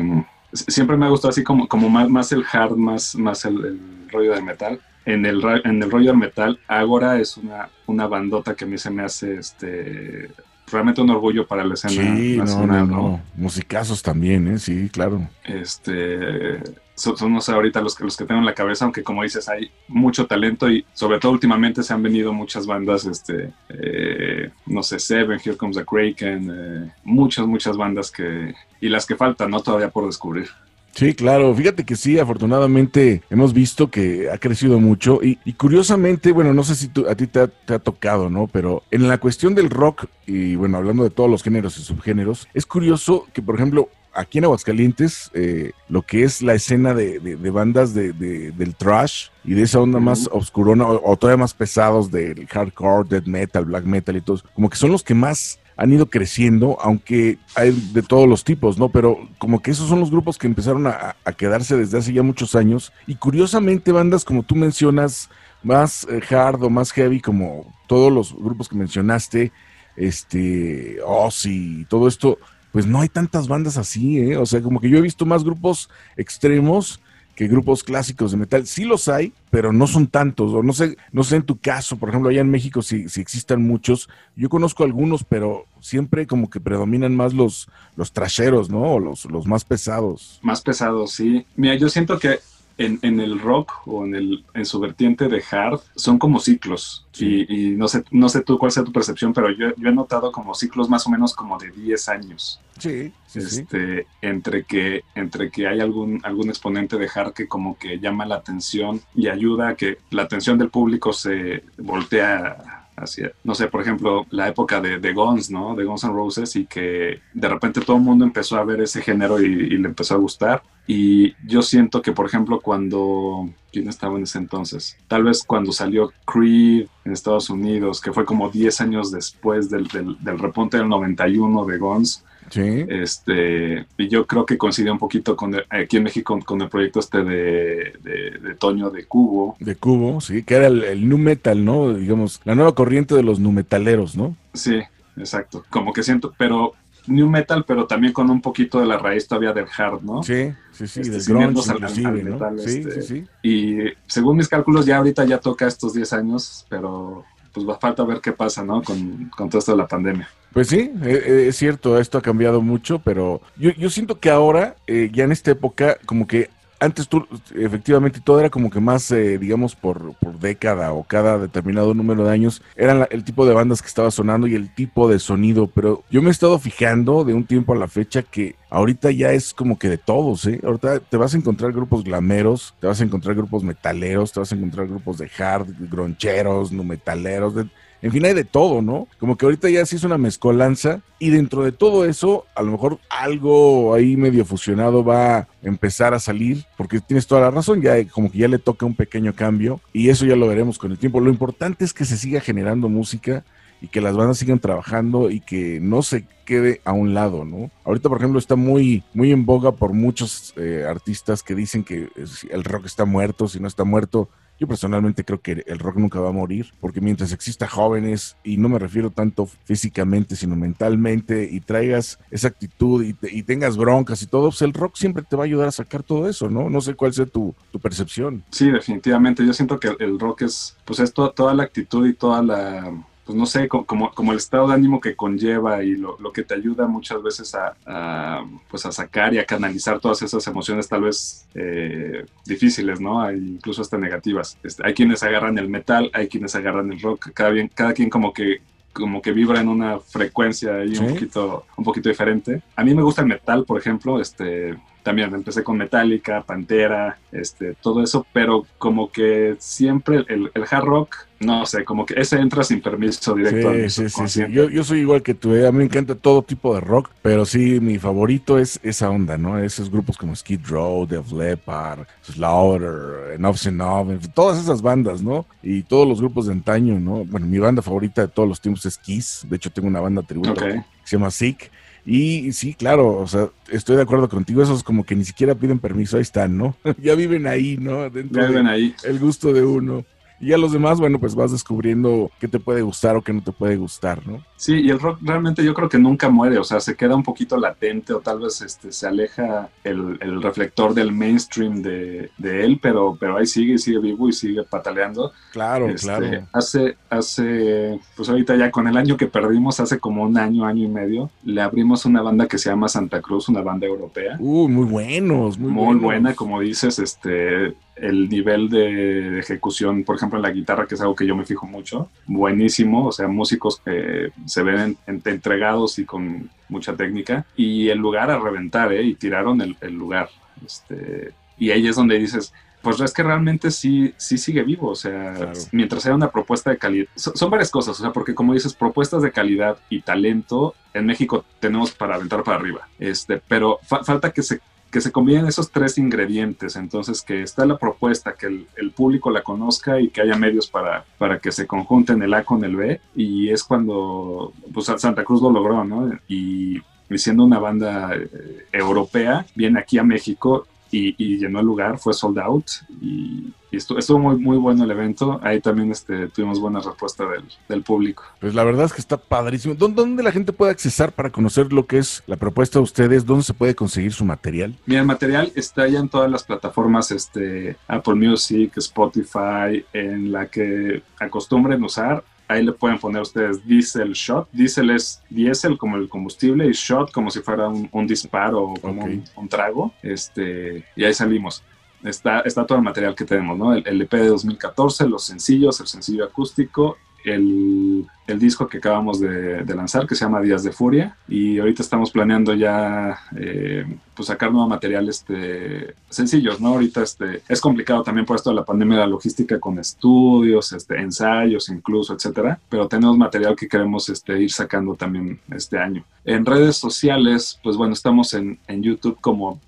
L: siempre me ha gustado así como, como más, más el hard, más, más el, el rollo del metal. En el, en el rollo del metal, Agora es una, una bandota que a mí se me hace este, realmente un orgullo para la escena
A: Sí, no,
L: nacional, ¿no?
A: no. Musicazos también, ¿eh? Sí, claro.
L: Este, son, son, no sé, ahorita los que, los que tengo en la cabeza, aunque como dices, hay mucho talento y sobre todo últimamente se han venido muchas bandas, este, eh, no sé, Here Comes the Kraken, eh, muchas, muchas bandas que, y las que faltan, ¿no? Todavía por descubrir.
A: Sí, claro. Fíjate que sí, afortunadamente hemos visto que ha crecido mucho y, curiosamente, bueno, no sé si a ti te ha tocado, ¿no? Pero en la cuestión del rock y bueno, hablando de todos los géneros y subgéneros, es curioso que, por ejemplo, aquí en Aguascalientes, eh, lo que es la escena de, de- de bandas de, de- del trash y de esa onda más oscurona o, o todavía más pesados del hardcore, death metal, black metal y todo, como que son los que más han ido creciendo, aunque hay de todos los tipos, ¿no? Pero como que esos son los grupos que empezaron a, a quedarse desde hace ya muchos años. Y curiosamente, bandas como tú mencionas, más eh, hard o más heavy, como todos los grupos que mencionaste, este, Ozzy y todo esto, pues no hay tantas bandas así, ¿eh? O sea, como que yo he visto más grupos extremos que grupos clásicos de metal. Sí los hay, pero no son tantos. O no sé, no sé en tu caso, por ejemplo, allá en México si, si existan muchos. Yo conozco algunos, pero siempre como que predominan más los, los trasheros, ¿no? O los, los más pesados.
L: Más pesados, sí. Mira, yo siento que en, en el rock o en, el, en su vertiente de hard son como ciclos. Y, y no, sé, no sé tú cuál sea tu percepción, pero yo, yo he notado como ciclos más o menos como de 10 años.
A: Sí, sí, sí.
L: este, entre que entre que hay algún algún exponente de hard que como que llama la atención y ayuda a que la atención del público se voltea hacia, no sé, por ejemplo, la época de, de Guns, ¿no? De Guns N' Roses y que de repente todo el mundo empezó a ver ese género y, y le empezó a gustar. Y yo siento que, por ejemplo, cuando... ¿Quién estaba en ese entonces? Tal vez cuando salió Creed en Estados Unidos, que fue como 10 años después del, del, del repunte del 91 de Guns.
A: Sí.
L: Este, y yo creo que coincidió un poquito con el- aquí en México con, el proyecto este de, de, de Toño de Cubo.
A: De Cubo, sí, que era el, el nu metal, ¿no? Digamos, la nueva corriente de los nu metaleros, ¿no?
L: Sí, exacto. Como que siento, pero new metal, pero también con un poquito de la raíz todavía del hard, ¿no?
A: Sí, sí, sí,
L: Este,
A: del grunge
L: al-
A: ¿no?
L: metal,
A: Sí,
L: este,
A: sí, sí.
L: Y según mis cálculos, ya ahorita ya toca estos 10 años, pero pues va a falta ver qué pasa, ¿no? Con, con todo esto de la pandemia.
A: Pues sí, eh, eh, es cierto, esto ha cambiado mucho, pero yo, yo siento que ahora, eh, ya en esta época, como que antes tú, efectivamente, todo era como que más, eh, digamos, por, por década o cada determinado número de años, eran la- el tipo de bandas que estaba sonando y el tipo de sonido, pero yo me he estado fijando de un tiempo a la fecha que ahorita ya es como que de todos, ¿eh? Ahorita te vas a encontrar grupos glameros, te vas a encontrar grupos metaleros, te vas a encontrar grupos de hard, groncheros, no metaleros, de, en fin, hay de todo, ¿no? Como que ahorita ya sí es una mezcolanza y dentro de todo eso, a lo mejor algo ahí medio fusionado va a empezar a salir, porque tienes toda la razón, ya como que ya le toca un pequeño cambio y eso ya lo veremos con el tiempo. Lo importante es que se siga generando música y que las bandas sigan trabajando y que no se quede a un lado, ¿no? Ahorita, por ejemplo, está muy, muy en boga por muchos eh, artistas que dicen que eh, el rock está muerto, si no está muerto. Yo personalmente creo que el rock nunca va a morir, porque mientras exista jóvenes, y no me refiero tanto físicamente, sino mentalmente, y traigas esa actitud y, te- y tengas broncas y todo, pues el rock siempre te va a ayudar a sacar todo eso, ¿no? No sé cuál sea tu, percepción.
L: Sí, definitivamente. Yo siento que el, el rock es, pues es to- toda la actitud y toda la, pues no sé, co- como, como el estado de ánimo que conlleva y lo, lo que te ayuda muchas veces a, a, pues a sacar y a canalizar todas esas emociones tal vez eh, difíciles, ¿no? Hay incluso hasta negativas. Este, hay quienes agarran el metal, hay quienes agarran el rock, cada, bien, cada quien como que como que vibra en una frecuencia ahí un poquito un poquito diferente. A mí me gusta el metal, por ejemplo, este también empecé con Metallica, Pantera, este, todo eso, pero como que siempre el, el hard rock, no sé, como que ese entra sin permiso directo a mi
A: Sí, sí, sí. Yo, yo soy igual que tú, ¿eh? a mí me encanta todo tipo de rock, pero sí, mi favorito es esa onda, ¿no? Esos grupos como Skid Row, Def Leppard, Slaughter, Enough's Enough, todas esas bandas, ¿no? Y todos los grupos de antaño, ¿no? Bueno, mi banda favorita de todos los tiempos es Kiss, de hecho tengo una banda tributo
L: Ok.
A: que se llama Sick. Y sí, claro, o sea, estoy de acuerdo contigo, esos como que ni siquiera piden permiso, ahí están, ¿no? ya viven ahí, ¿no? Dentro
L: Ya viven
A: de-
L: ahí.
A: el gusto de uno. Y a los demás, bueno, pues vas descubriendo qué te puede gustar o qué no te puede gustar, ¿no?
L: Sí, y el rock realmente yo creo que nunca muere, o sea, se queda un poquito latente o tal vez este, se aleja el, el reflector del mainstream de, de él, pero, pero ahí sigue, sigue vivo y sigue pataleando.
A: Claro,
L: Este,
A: claro.
L: Hace, hace, pues ahorita ya con el año que perdimos, hace como un año, año y medio, le abrimos una banda que se llama Santa Cruz, una banda europea.
A: Uy, muy buenos, muy,
L: Muy,
A: buenos.
L: buena, como dices, este, el nivel de ejecución, por ejemplo, en la guitarra, que es algo que yo me fijo mucho, buenísimo, o sea, músicos que se ven en- en- entregados y con mucha técnica, y el lugar a reventar, ¿eh? Y tiraron el, el lugar, este, y ahí es donde dices, pues es que realmente sí, sí sigue vivo, o sea, mientras sea una propuesta de calidad, son, son varias cosas, o sea, porque como dices, propuestas de calidad y talento, en México tenemos para aventar para arriba, este, pero fa- falta que se que se combinen esos tres ingredientes, entonces que está la propuesta, que el, público la conozca y que haya medios para, para que se conjunten el A con el B, y es cuando pues, Santa Cruz lo logró, ¿no? Y, y siendo una banda eh, europea, viene aquí a México y, y llenó el lugar, fue sold out y, y estuvo, estuvo muy, muy bueno el evento. Ahí también este, tuvimos buena respuesta del, del público.
A: Pues la verdad es que está padrísimo. ¿Dó- ¿Dónde, la gente puede accesar para conocer lo que es la propuesta de ustedes? ¿Dónde se puede conseguir su material?
L: Mira, el material está ya en todas las plataformas, este, Apple Music, Spotify, en la que acostumbren usar. Ahí le pueden poner ustedes Diesel Shot. Diesel es diésel como el combustible y Shot como si fuera un, un disparo o como un, un trago. Este, y ahí salimos. Está, está todo el material que tenemos, ¿no? El, el EP de 2014, los sencillos, el sencillo acústico, el, el disco que acabamos de, lanzar que se llama Días de Furia y ahorita estamos planeando ya eh, pues sacar nuevo material este, sencillos, ¿no? Ahorita este, es complicado también por esto de la pandemia, la logística con estudios, este, ensayos incluso, etcétera, pero tenemos material que queremos este, ir sacando también este año. En redes sociales, pues bueno, estamos en, en YouTube como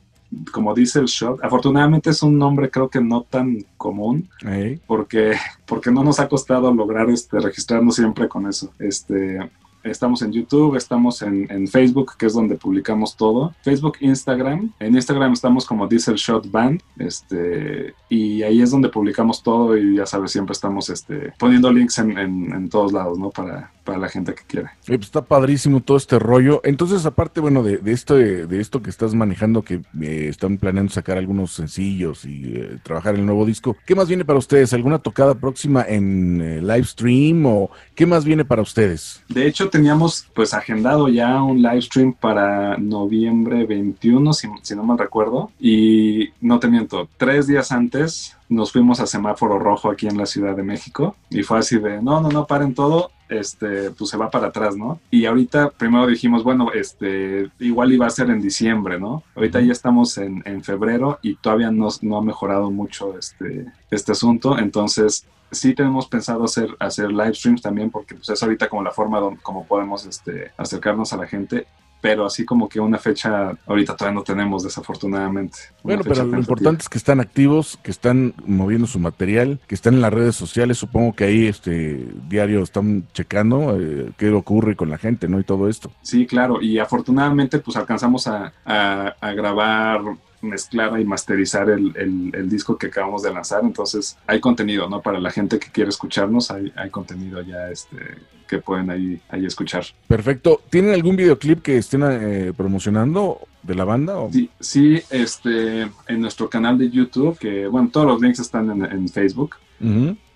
L: como dice el shot, afortunadamente es un nombre creo que no tan común porque, porque no nos ha costado lograr este, registrarnos siempre con eso. Este, estamos en YouTube, estamos en, en Facebook, que es donde publicamos todo. Facebook, Instagram. En Instagram estamos como Diesel Shot Band. Este, y ahí es donde publicamos todo y ya sabes, siempre estamos este, poniendo links en, en- en todos lados, ¿no? Para, para la gente que quiere.
A: Eh, pues está padrísimo todo este rollo. Entonces, aparte, bueno, de, de esto, de, de esto que estás manejando, que eh, están planeando sacar algunos sencillos y eh, trabajar el nuevo disco, ¿qué más viene para ustedes? ¿Alguna tocada próxima en eh, live stream o qué más viene para ustedes?
L: De hecho, teníamos pues agendado ya un live stream para noviembre 21, si, si no mal recuerdo. Y no te miento, tres días antes nos fuimos a semáforo rojo aquí en la Ciudad de México. Y fue así de, no, no, no, paren todo. Este, pues se va para atrás, ¿no? Y ahorita primero dijimos, bueno, este, igual iba a ser en diciembre, ¿no? Ahorita ya estamos en, en febrero y todavía no, no ha mejorado mucho este, este asunto. Entonces, sí tenemos pensado hacer, hacer live streams también porque pues, es ahorita como la forma como podemos este, acercarnos a la gente, pero así como que una fecha ahorita todavía no tenemos desafortunadamente. Una
A: Bueno, pero lo importante es que están activos, que están moviendo su material, que están en las redes sociales. Supongo que ahí este diario están checando eh, qué ocurre con la gente, ¿no? Y todo esto.
L: Sí, claro, y afortunadamente pues alcanzamos a, a- a grabar mezclar y masterizar el, el- el disco que acabamos de lanzar. Entonces hay contenido, ¿no? Para la gente que quiere escucharnos, hay, hay contenido ya este, que pueden ahí, ahí escuchar.
A: Perfecto. ¿Tienen algún videoclip que estén eh, promocionando de la banda? O?
L: Sí, sí, este, en nuestro canal de YouTube, que bueno, todos los links están en, en Facebook,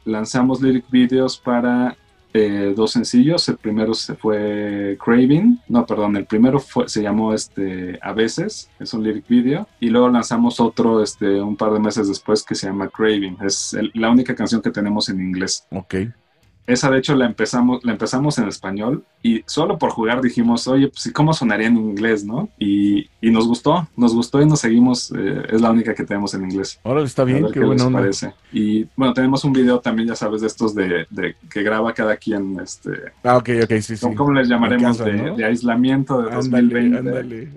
L: lanzamos lyric videos para eh, dos sencillos. El primero se fue Craving, no, perdón, el primero fue, se llamó este A veces, es un lyric video, y luego lanzamos otro este, un par de meses después que se llama Craving. Es el- la única canción que tenemos en inglés.
A: Ok.
L: Esa de hecho la empezamos, la empezamos en español y solo por jugar dijimos, oye, pues ¿y cómo sonaría en inglés, no? Y, y nos gustó, nos gustó y nos seguimos, eh, es la única que tenemos en inglés.
A: Ahora está bien, qué
L: qué
A: onda.
L: parece. Y bueno, tenemos un video también, ya sabes, de estos de, de que graba cada quien, este,
A: Ah, ok, ok, sí, sí.
L: ¿cómo, les llamaremos?
A: Casa,
L: de,
A: ¿no?
L: de aislamiento de
A: Ándale,
L: 2020.
A: ándale.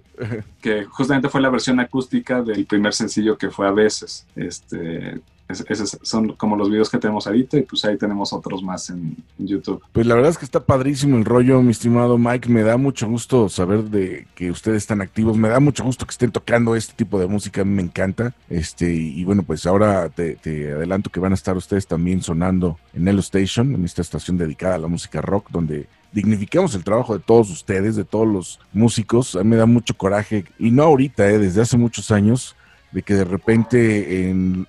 L: Que justamente fue la versión acústica del primer sencillo que fue a veces. Este, es- esos son como los videos que tenemos ahorita y pues ahí tenemos otros más en, YouTube.
A: Pues la verdad es que está padrísimo el rollo, mi estimado Mike. Me da mucho gusto saber de que ustedes están activos. Me da mucho gusto que estén tocando este tipo de música. A mí me encanta. Este, y bueno, pues ahora te, te adelanto que van a estar ustedes también sonando en Elo Station, en esta estación dedicada a la música rock, donde dignificamos el trabajo de todos ustedes, de todos los músicos. A mí me da mucho coraje, y no ahorita, eh, desde hace muchos años, de que de repente en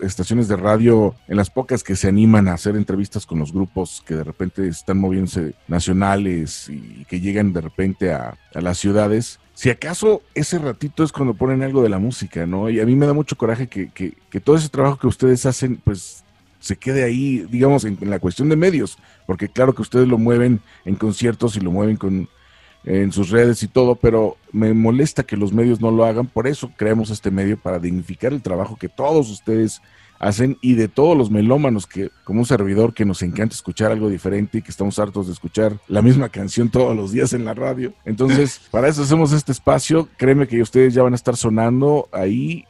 A: estaciones de radio, en las pocas que se animan a hacer entrevistas con los grupos que de repente están moviéndose nacionales y que llegan de repente a, a las ciudades, si acaso ese ratito es cuando ponen algo de la música, ¿no? Y a mí me da mucho coraje que, que- que todo ese trabajo que ustedes hacen, pues se quede ahí, digamos, en la cuestión de medios, porque claro que ustedes lo mueven en conciertos y lo mueven con en sus redes y todo, pero me molesta que los medios no lo hagan, por eso creamos este medio para dignificar el trabajo que todos ustedes hacen y de todos los melómanos que como un servidor que nos encanta escuchar algo diferente y que estamos hartos de escuchar la misma canción todos los días en la radio. Entonces, para eso hacemos este espacio, créeme que ustedes ya van a estar sonando ahí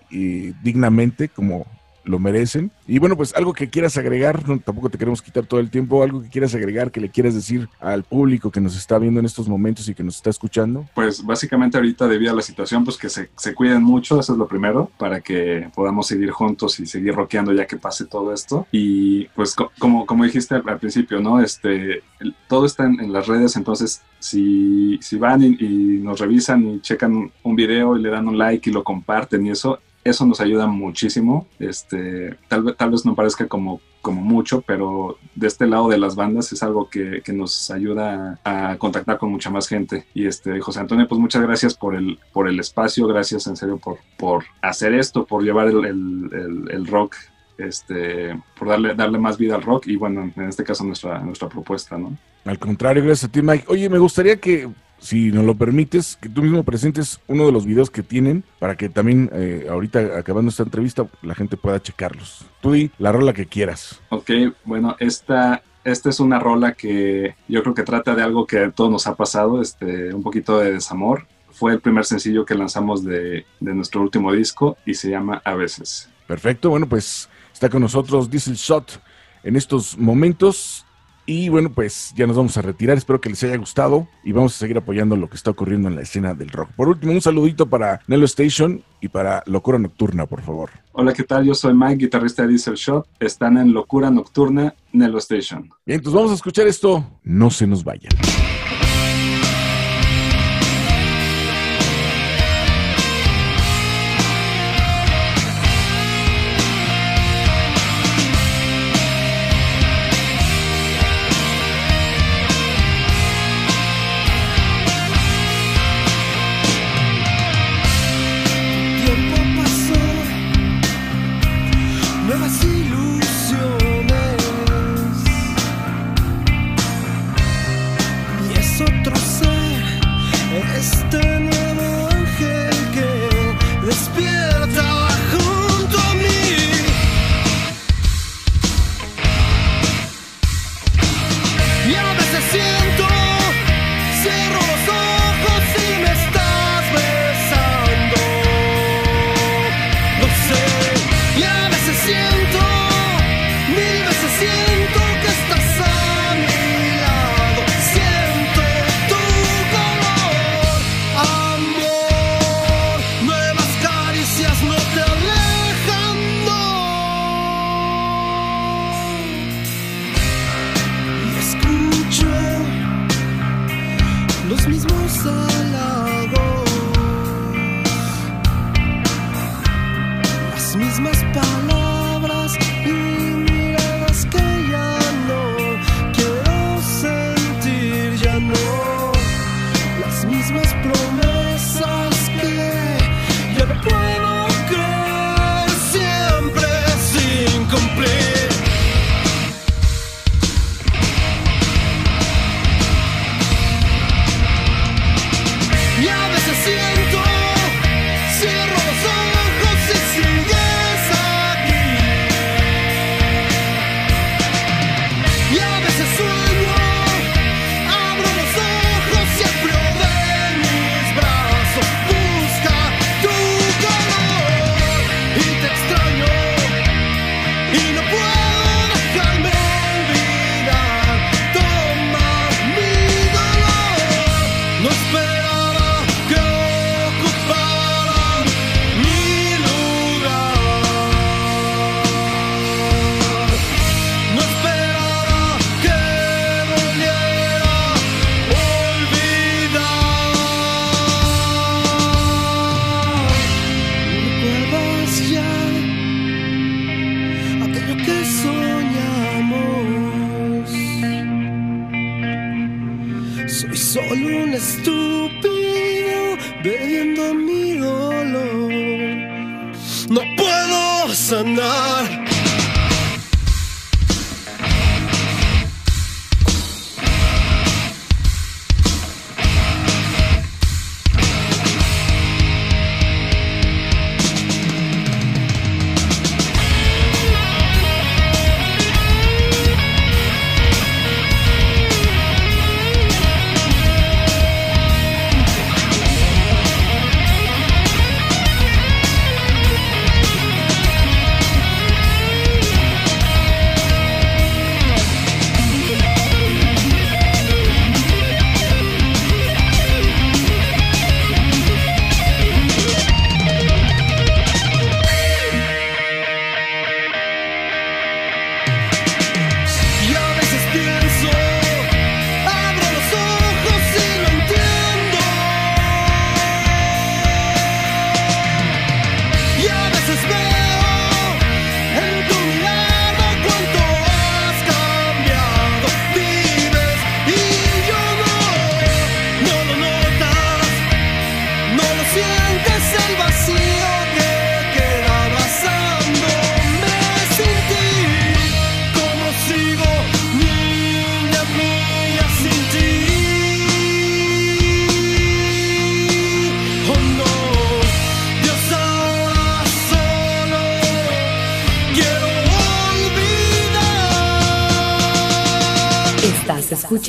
A: dignamente como lo merecen. Y bueno, pues algo que quieras agregar, tampoco te queremos quitar todo el tiempo, algo que quieras agregar, que le quieras decir al público que nos está viendo en estos momentos y que nos está escuchando.
L: Pues básicamente ahorita debido a la situación, pues que se, cuiden mucho, eso es lo primero, para que podamos seguir juntos y seguir rockeando ya que pase todo esto. Y pues co- como, como dijiste al, principio, ¿no? Este, todo está en, en las redes, entonces si, si van y, y nos revisan y checan un video y le dan un like y lo comparten y eso, eso nos ayuda muchísimo. Este, tal, tal vez no parezca como, como mucho, pero de este lado de las bandas es algo que, que nos ayuda a, contactar con mucha más gente. Y este, José Antonio, pues muchas gracias por el, por el espacio, gracias en serio por, por hacer esto, por llevar el, el- el- el rock, este, por darle, darle más vida al rock y bueno, en este caso nuestra, nuestra propuesta, ¿no?
A: Al contrario, gracias a ti, Mike. Oye, me gustaría que, si nos lo permites, que tú mismo presentes uno de los videos que tienen para que también, eh, ahorita acabando esta entrevista, la gente pueda checarlos. Tú di la rola que quieras.
L: Ok, bueno, esta, esta es una rola que yo creo que trata de algo que a todos nos ha pasado, este, un poquito de desamor. Fue el primer sencillo que lanzamos de, de nuestro último disco y se llama A veces.
A: Perfecto, bueno, pues está con nosotros Diesel Shot en estos momentos. Y bueno, pues ya nos vamos a retirar. Espero que les haya gustado y vamos a seguir apoyando lo que está ocurriendo en la escena del rock. Por último, un saludito para Nelo Station y para Locura Nocturna, por favor.
L: Hola, ¿qué tal? Yo soy Mike, guitarrista de Diesel Shot. Están en Locura Nocturna, Nelo Station.
A: Bien, entonces vamos a escuchar esto. No se nos vayan.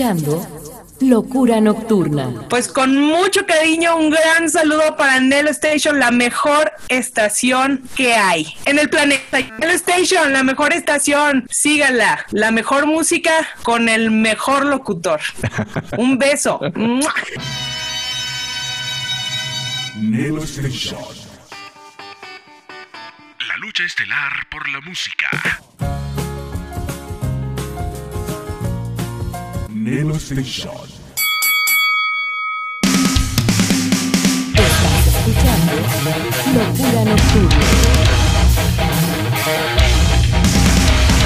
K: Escuchando Locura Nocturna.
M: Pues con mucho cariño, un gran saludo para Nelo Station, la mejor estación que hay en el planeta. Nelo Station, la mejor estación, síganla. La mejor música con el mejor locutor. Un beso.
H: Nelo Station. La lucha estelar por la música. Nelo Station.
K: Estás escuchando Locura Nocturna.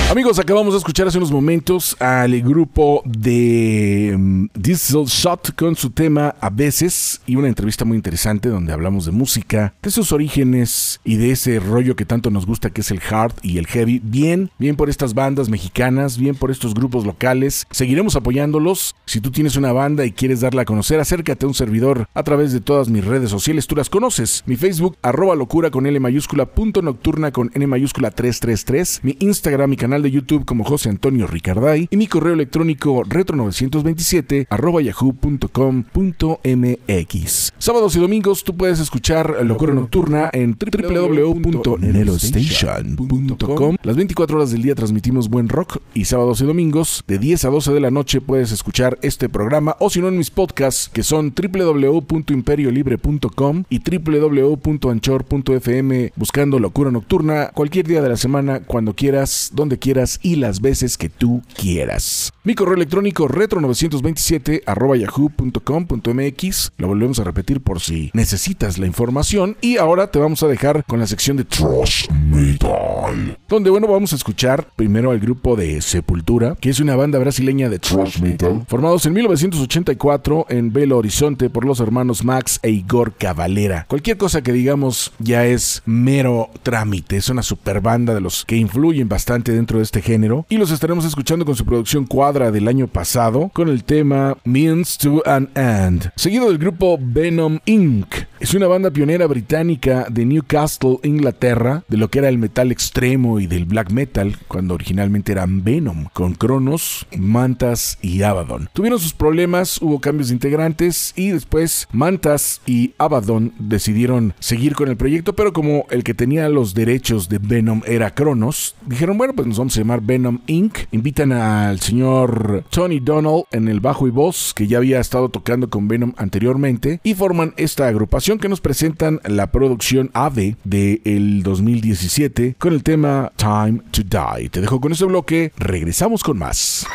A: Amigos, acabamos de escuchar hace unos momentos al grupo de mm, Diesel Shot con su tema A veces y una entrevista muy interesante donde hablamos de música, de sus orígenes y de ese rollo que tanto nos gusta que es el hard y el heavy. Bien, bien por estas bandas mexicanas, bien por estos grupos locales. Seguiremos apoyándolos. Si tú tienes una banda y quieres darla a conocer, acércate a un servidor a través de todas mis redes sociales. Tú las conoces. Mi Facebook, arroba locura con L mayúscula, punto nocturna con N mayúscula 333. Mi Instagram, mi canal de YouTube como José Antonio Ricarday y mi correo electrónico retro927 arroba yahoo.com.mx. Sábados y domingos tú puedes escuchar Locura Nocturna en www.nelostation.com. Las 24 horas del día transmitimos buen rock y sábados y domingos de 10 a 12 de la noche puedes escuchar este programa o si no en mis podcasts que son www.imperiolibre.com y www.anchor.fm buscando Locura Nocturna cualquier día de la semana, cuando quieras, donde quieras quieras y las veces que tú quieras. Mi correo electrónico retro927 arroba yahoo.com.mx. Lo volvemos a repetir por si necesitas la información. Y ahora te vamos a dejar con la sección de Trash Metal. Donde, bueno, vamos a escuchar primero al grupo de Sepultura, que es una banda brasileña de Trash Metal, formados en 1984 en Belo Horizonte por los hermanos Max e Igor Cavalera. Cualquier cosa que digamos ya es mero trámite. Es una super banda de los que influyen bastante dentro de este género. Y los estaremos escuchando con su producción cuadra del año pasado, con el tema Means to an End. Seguido del grupo Venom Inc. Es una banda pionera británica de Newcastle, Inglaterra, de lo que era el metal extremo y del black metal, cuando originalmente eran Venom, con Cronos, Mantas y Abaddon. Tuvieron sus problemas, hubo cambios de integrantes y después Mantas y Abaddon decidieron seguir con el proyecto, pero como el que tenía los derechos de Venom era Cronos, dijeron, bueno, pues nos vamos a llamar Venom Inc. Invitan al señor Tony Donald en el bajo y voz, que ya había estado tocando con Venom anteriormente, y forman esta agrupación que nos presentan la producción AVE de el 2017 con el tema Time to Die. Te dejo con ese bloque, regresamos con más.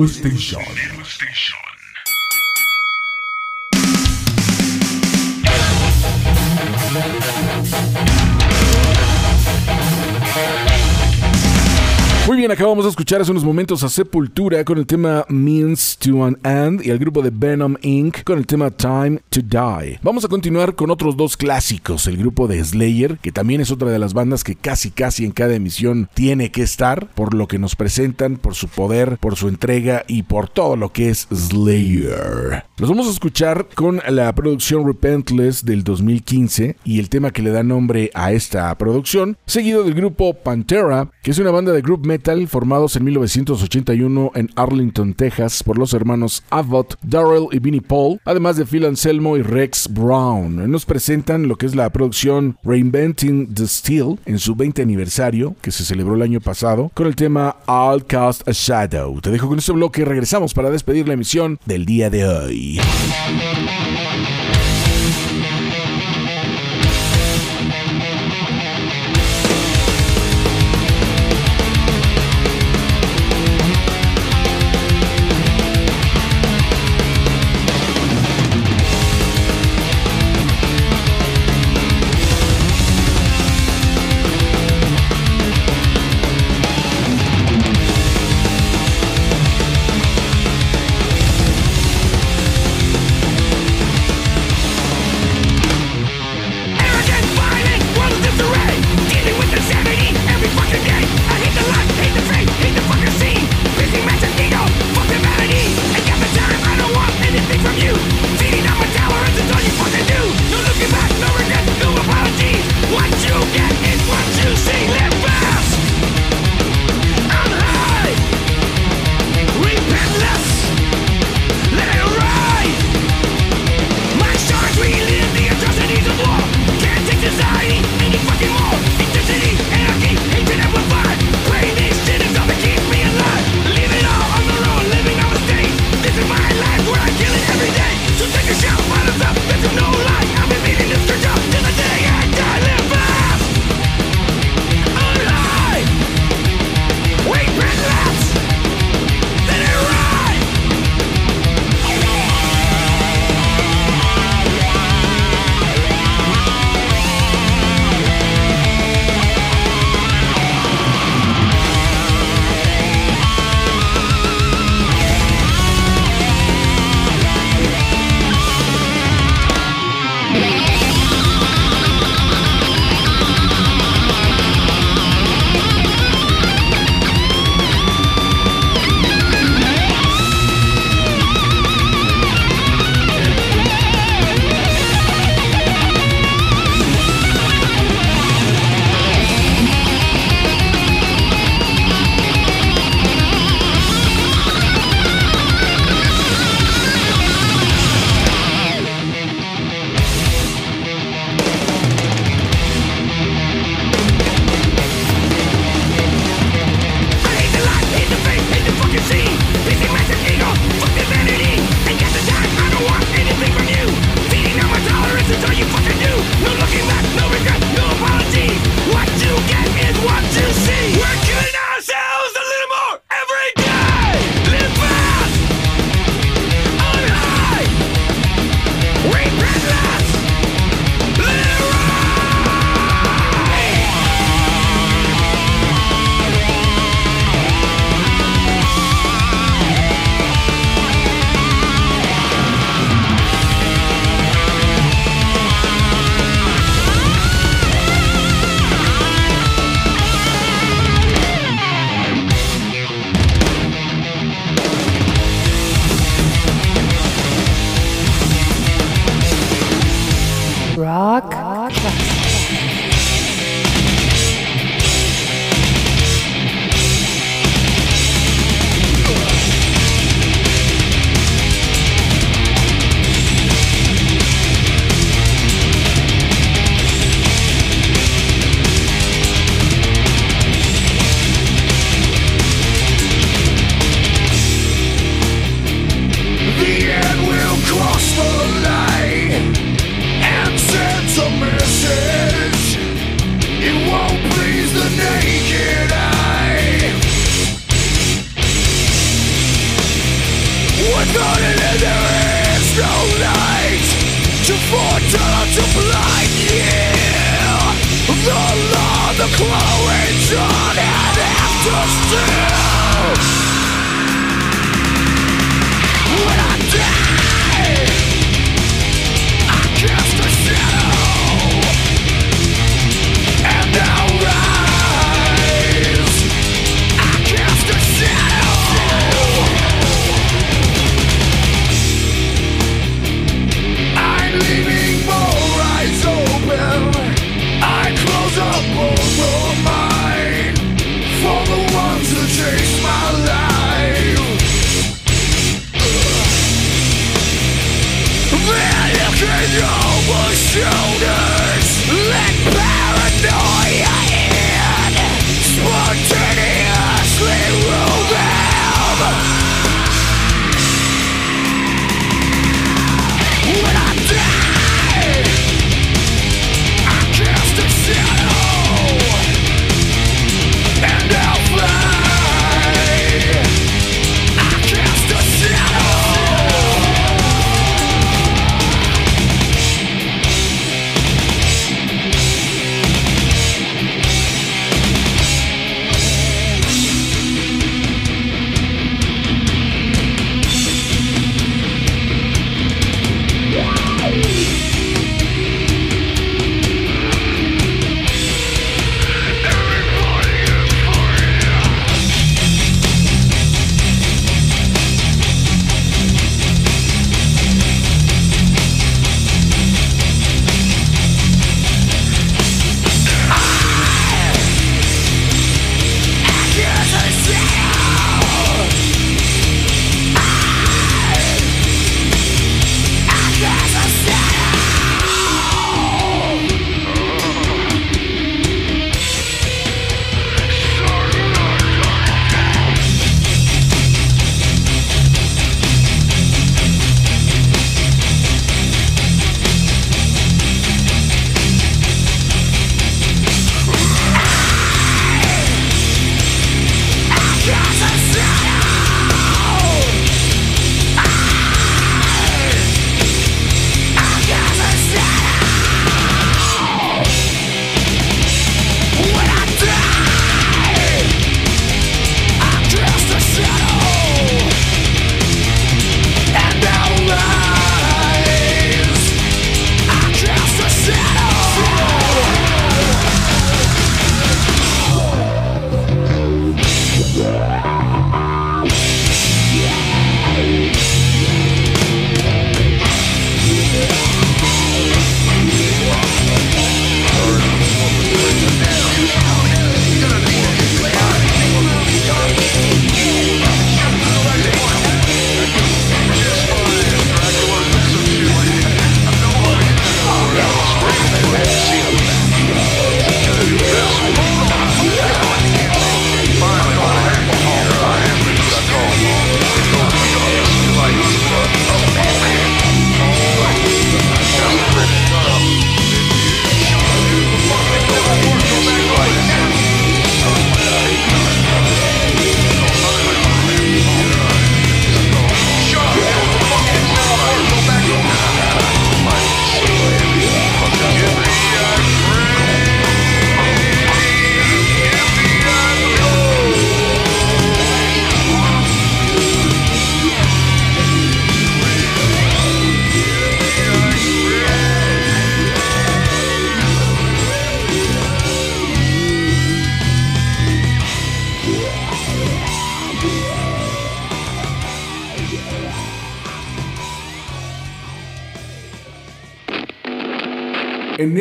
H: Nelo Station.
A: Muy bien, acabamos de escuchar hace unos momentos a Sepultura con el tema Means to an End y al grupo de Venom Inc. con el tema Time to Die. Vamos a continuar con otros dos clásicos, el grupo de Slayer, que también es otra de las bandas que casi casi en cada emisión tiene que estar, por lo que nos presentan, por su poder, por su entrega y por todo lo que es Slayer. Los vamos a escuchar con la producción Repentless del 2015 y el tema que le da nombre a esta producción, seguido del grupo Pantera, que es una banda de group metal formados en 1981 en Arlington, Texas, por los hermanos Abbott, Darrell y Vinnie Paul, además de Phil Anselmo y Rex Brown. Nos presentan lo que es la producción Reinventing the Steel en su 20 aniversario, que se celebró el año pasado, con el tema I'll Cast a Shadow. Te dejo con este bloque y regresamos para despedir la emisión del día de hoy.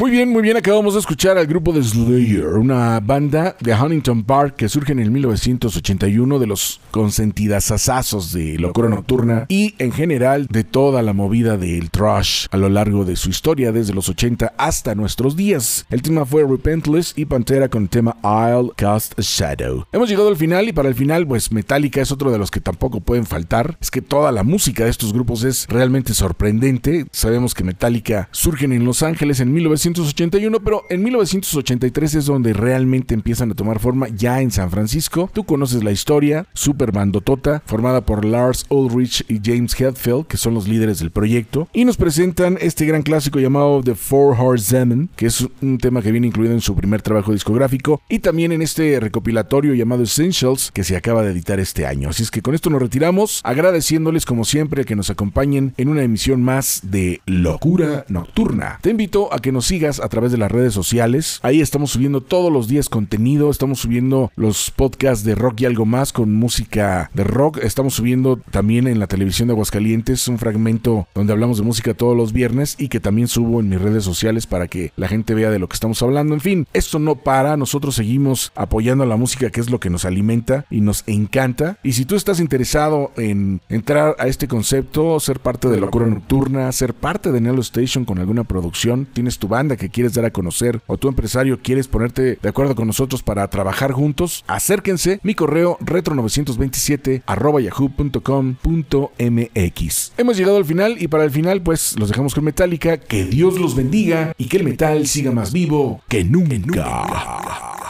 A: Muy bien, muy bien. Acabamos de escuchar al grupo de Slayer, una banda de Huntington Park que surge en el 1981 de los consentidasazazos de Locura Nocturna y en general de toda la movida del thrash a lo largo de su historia desde los 80 hasta nuestros días. El tema fue Repentless y Pantera con el tema I'll Cast a Shadow. Hemos llegado al final y para el final pues Metallica es otro de los que tampoco pueden faltar. Es que toda la música de estos grupos es realmente sorprendente. Sabemos que Metallica surgen en Los Ángeles en 1981, pero en 1983 es donde realmente empiezan a tomar forma ya en San Francisco. Tú conoces la historia, super bandotota, formada por Lars Ulrich y James Hetfield, que son los líderes del proyecto, y nos presentan este gran clásico llamado The Four Horsemen, que es un tema que viene incluido en su primer trabajo discográfico, y también en este recopilatorio llamado Essentials, que se acaba de editar este año. Así es que con esto nos retiramos, agradeciéndoles como siempre que nos acompañen en una emisión más de Locura Nocturna. Te invito a que nos sigas a través de las redes sociales. Ahí estamos subiendo todos los días contenido, estamos subiendo los podcasts de rock y algo más con música de rock. Estamos subiendo también en la televisión de Aguascalientes un fragmento donde hablamos de música todos los viernes y que también subo en mis redes sociales para que la gente vea de lo que estamos hablando. En fin, esto no para, nosotros seguimos apoyando a la música que es lo que nos alimenta y nos encanta. Y si tú estás interesado en entrar a este concepto, ser parte de Locura Nocturna, ser parte de Nelo Station con alguna producción, tienes tu banda que quieres dar a conocer o tu empresario quieres ponerte de acuerdo con nosotros para trabajar juntos, acérquense. Mi correo retro927 arroba yahoo.com.mx. Hemos llegado al final y para el final pues los dejamos con Metallica. Que Dios los bendiga y que el metal siga más vivo que nunca.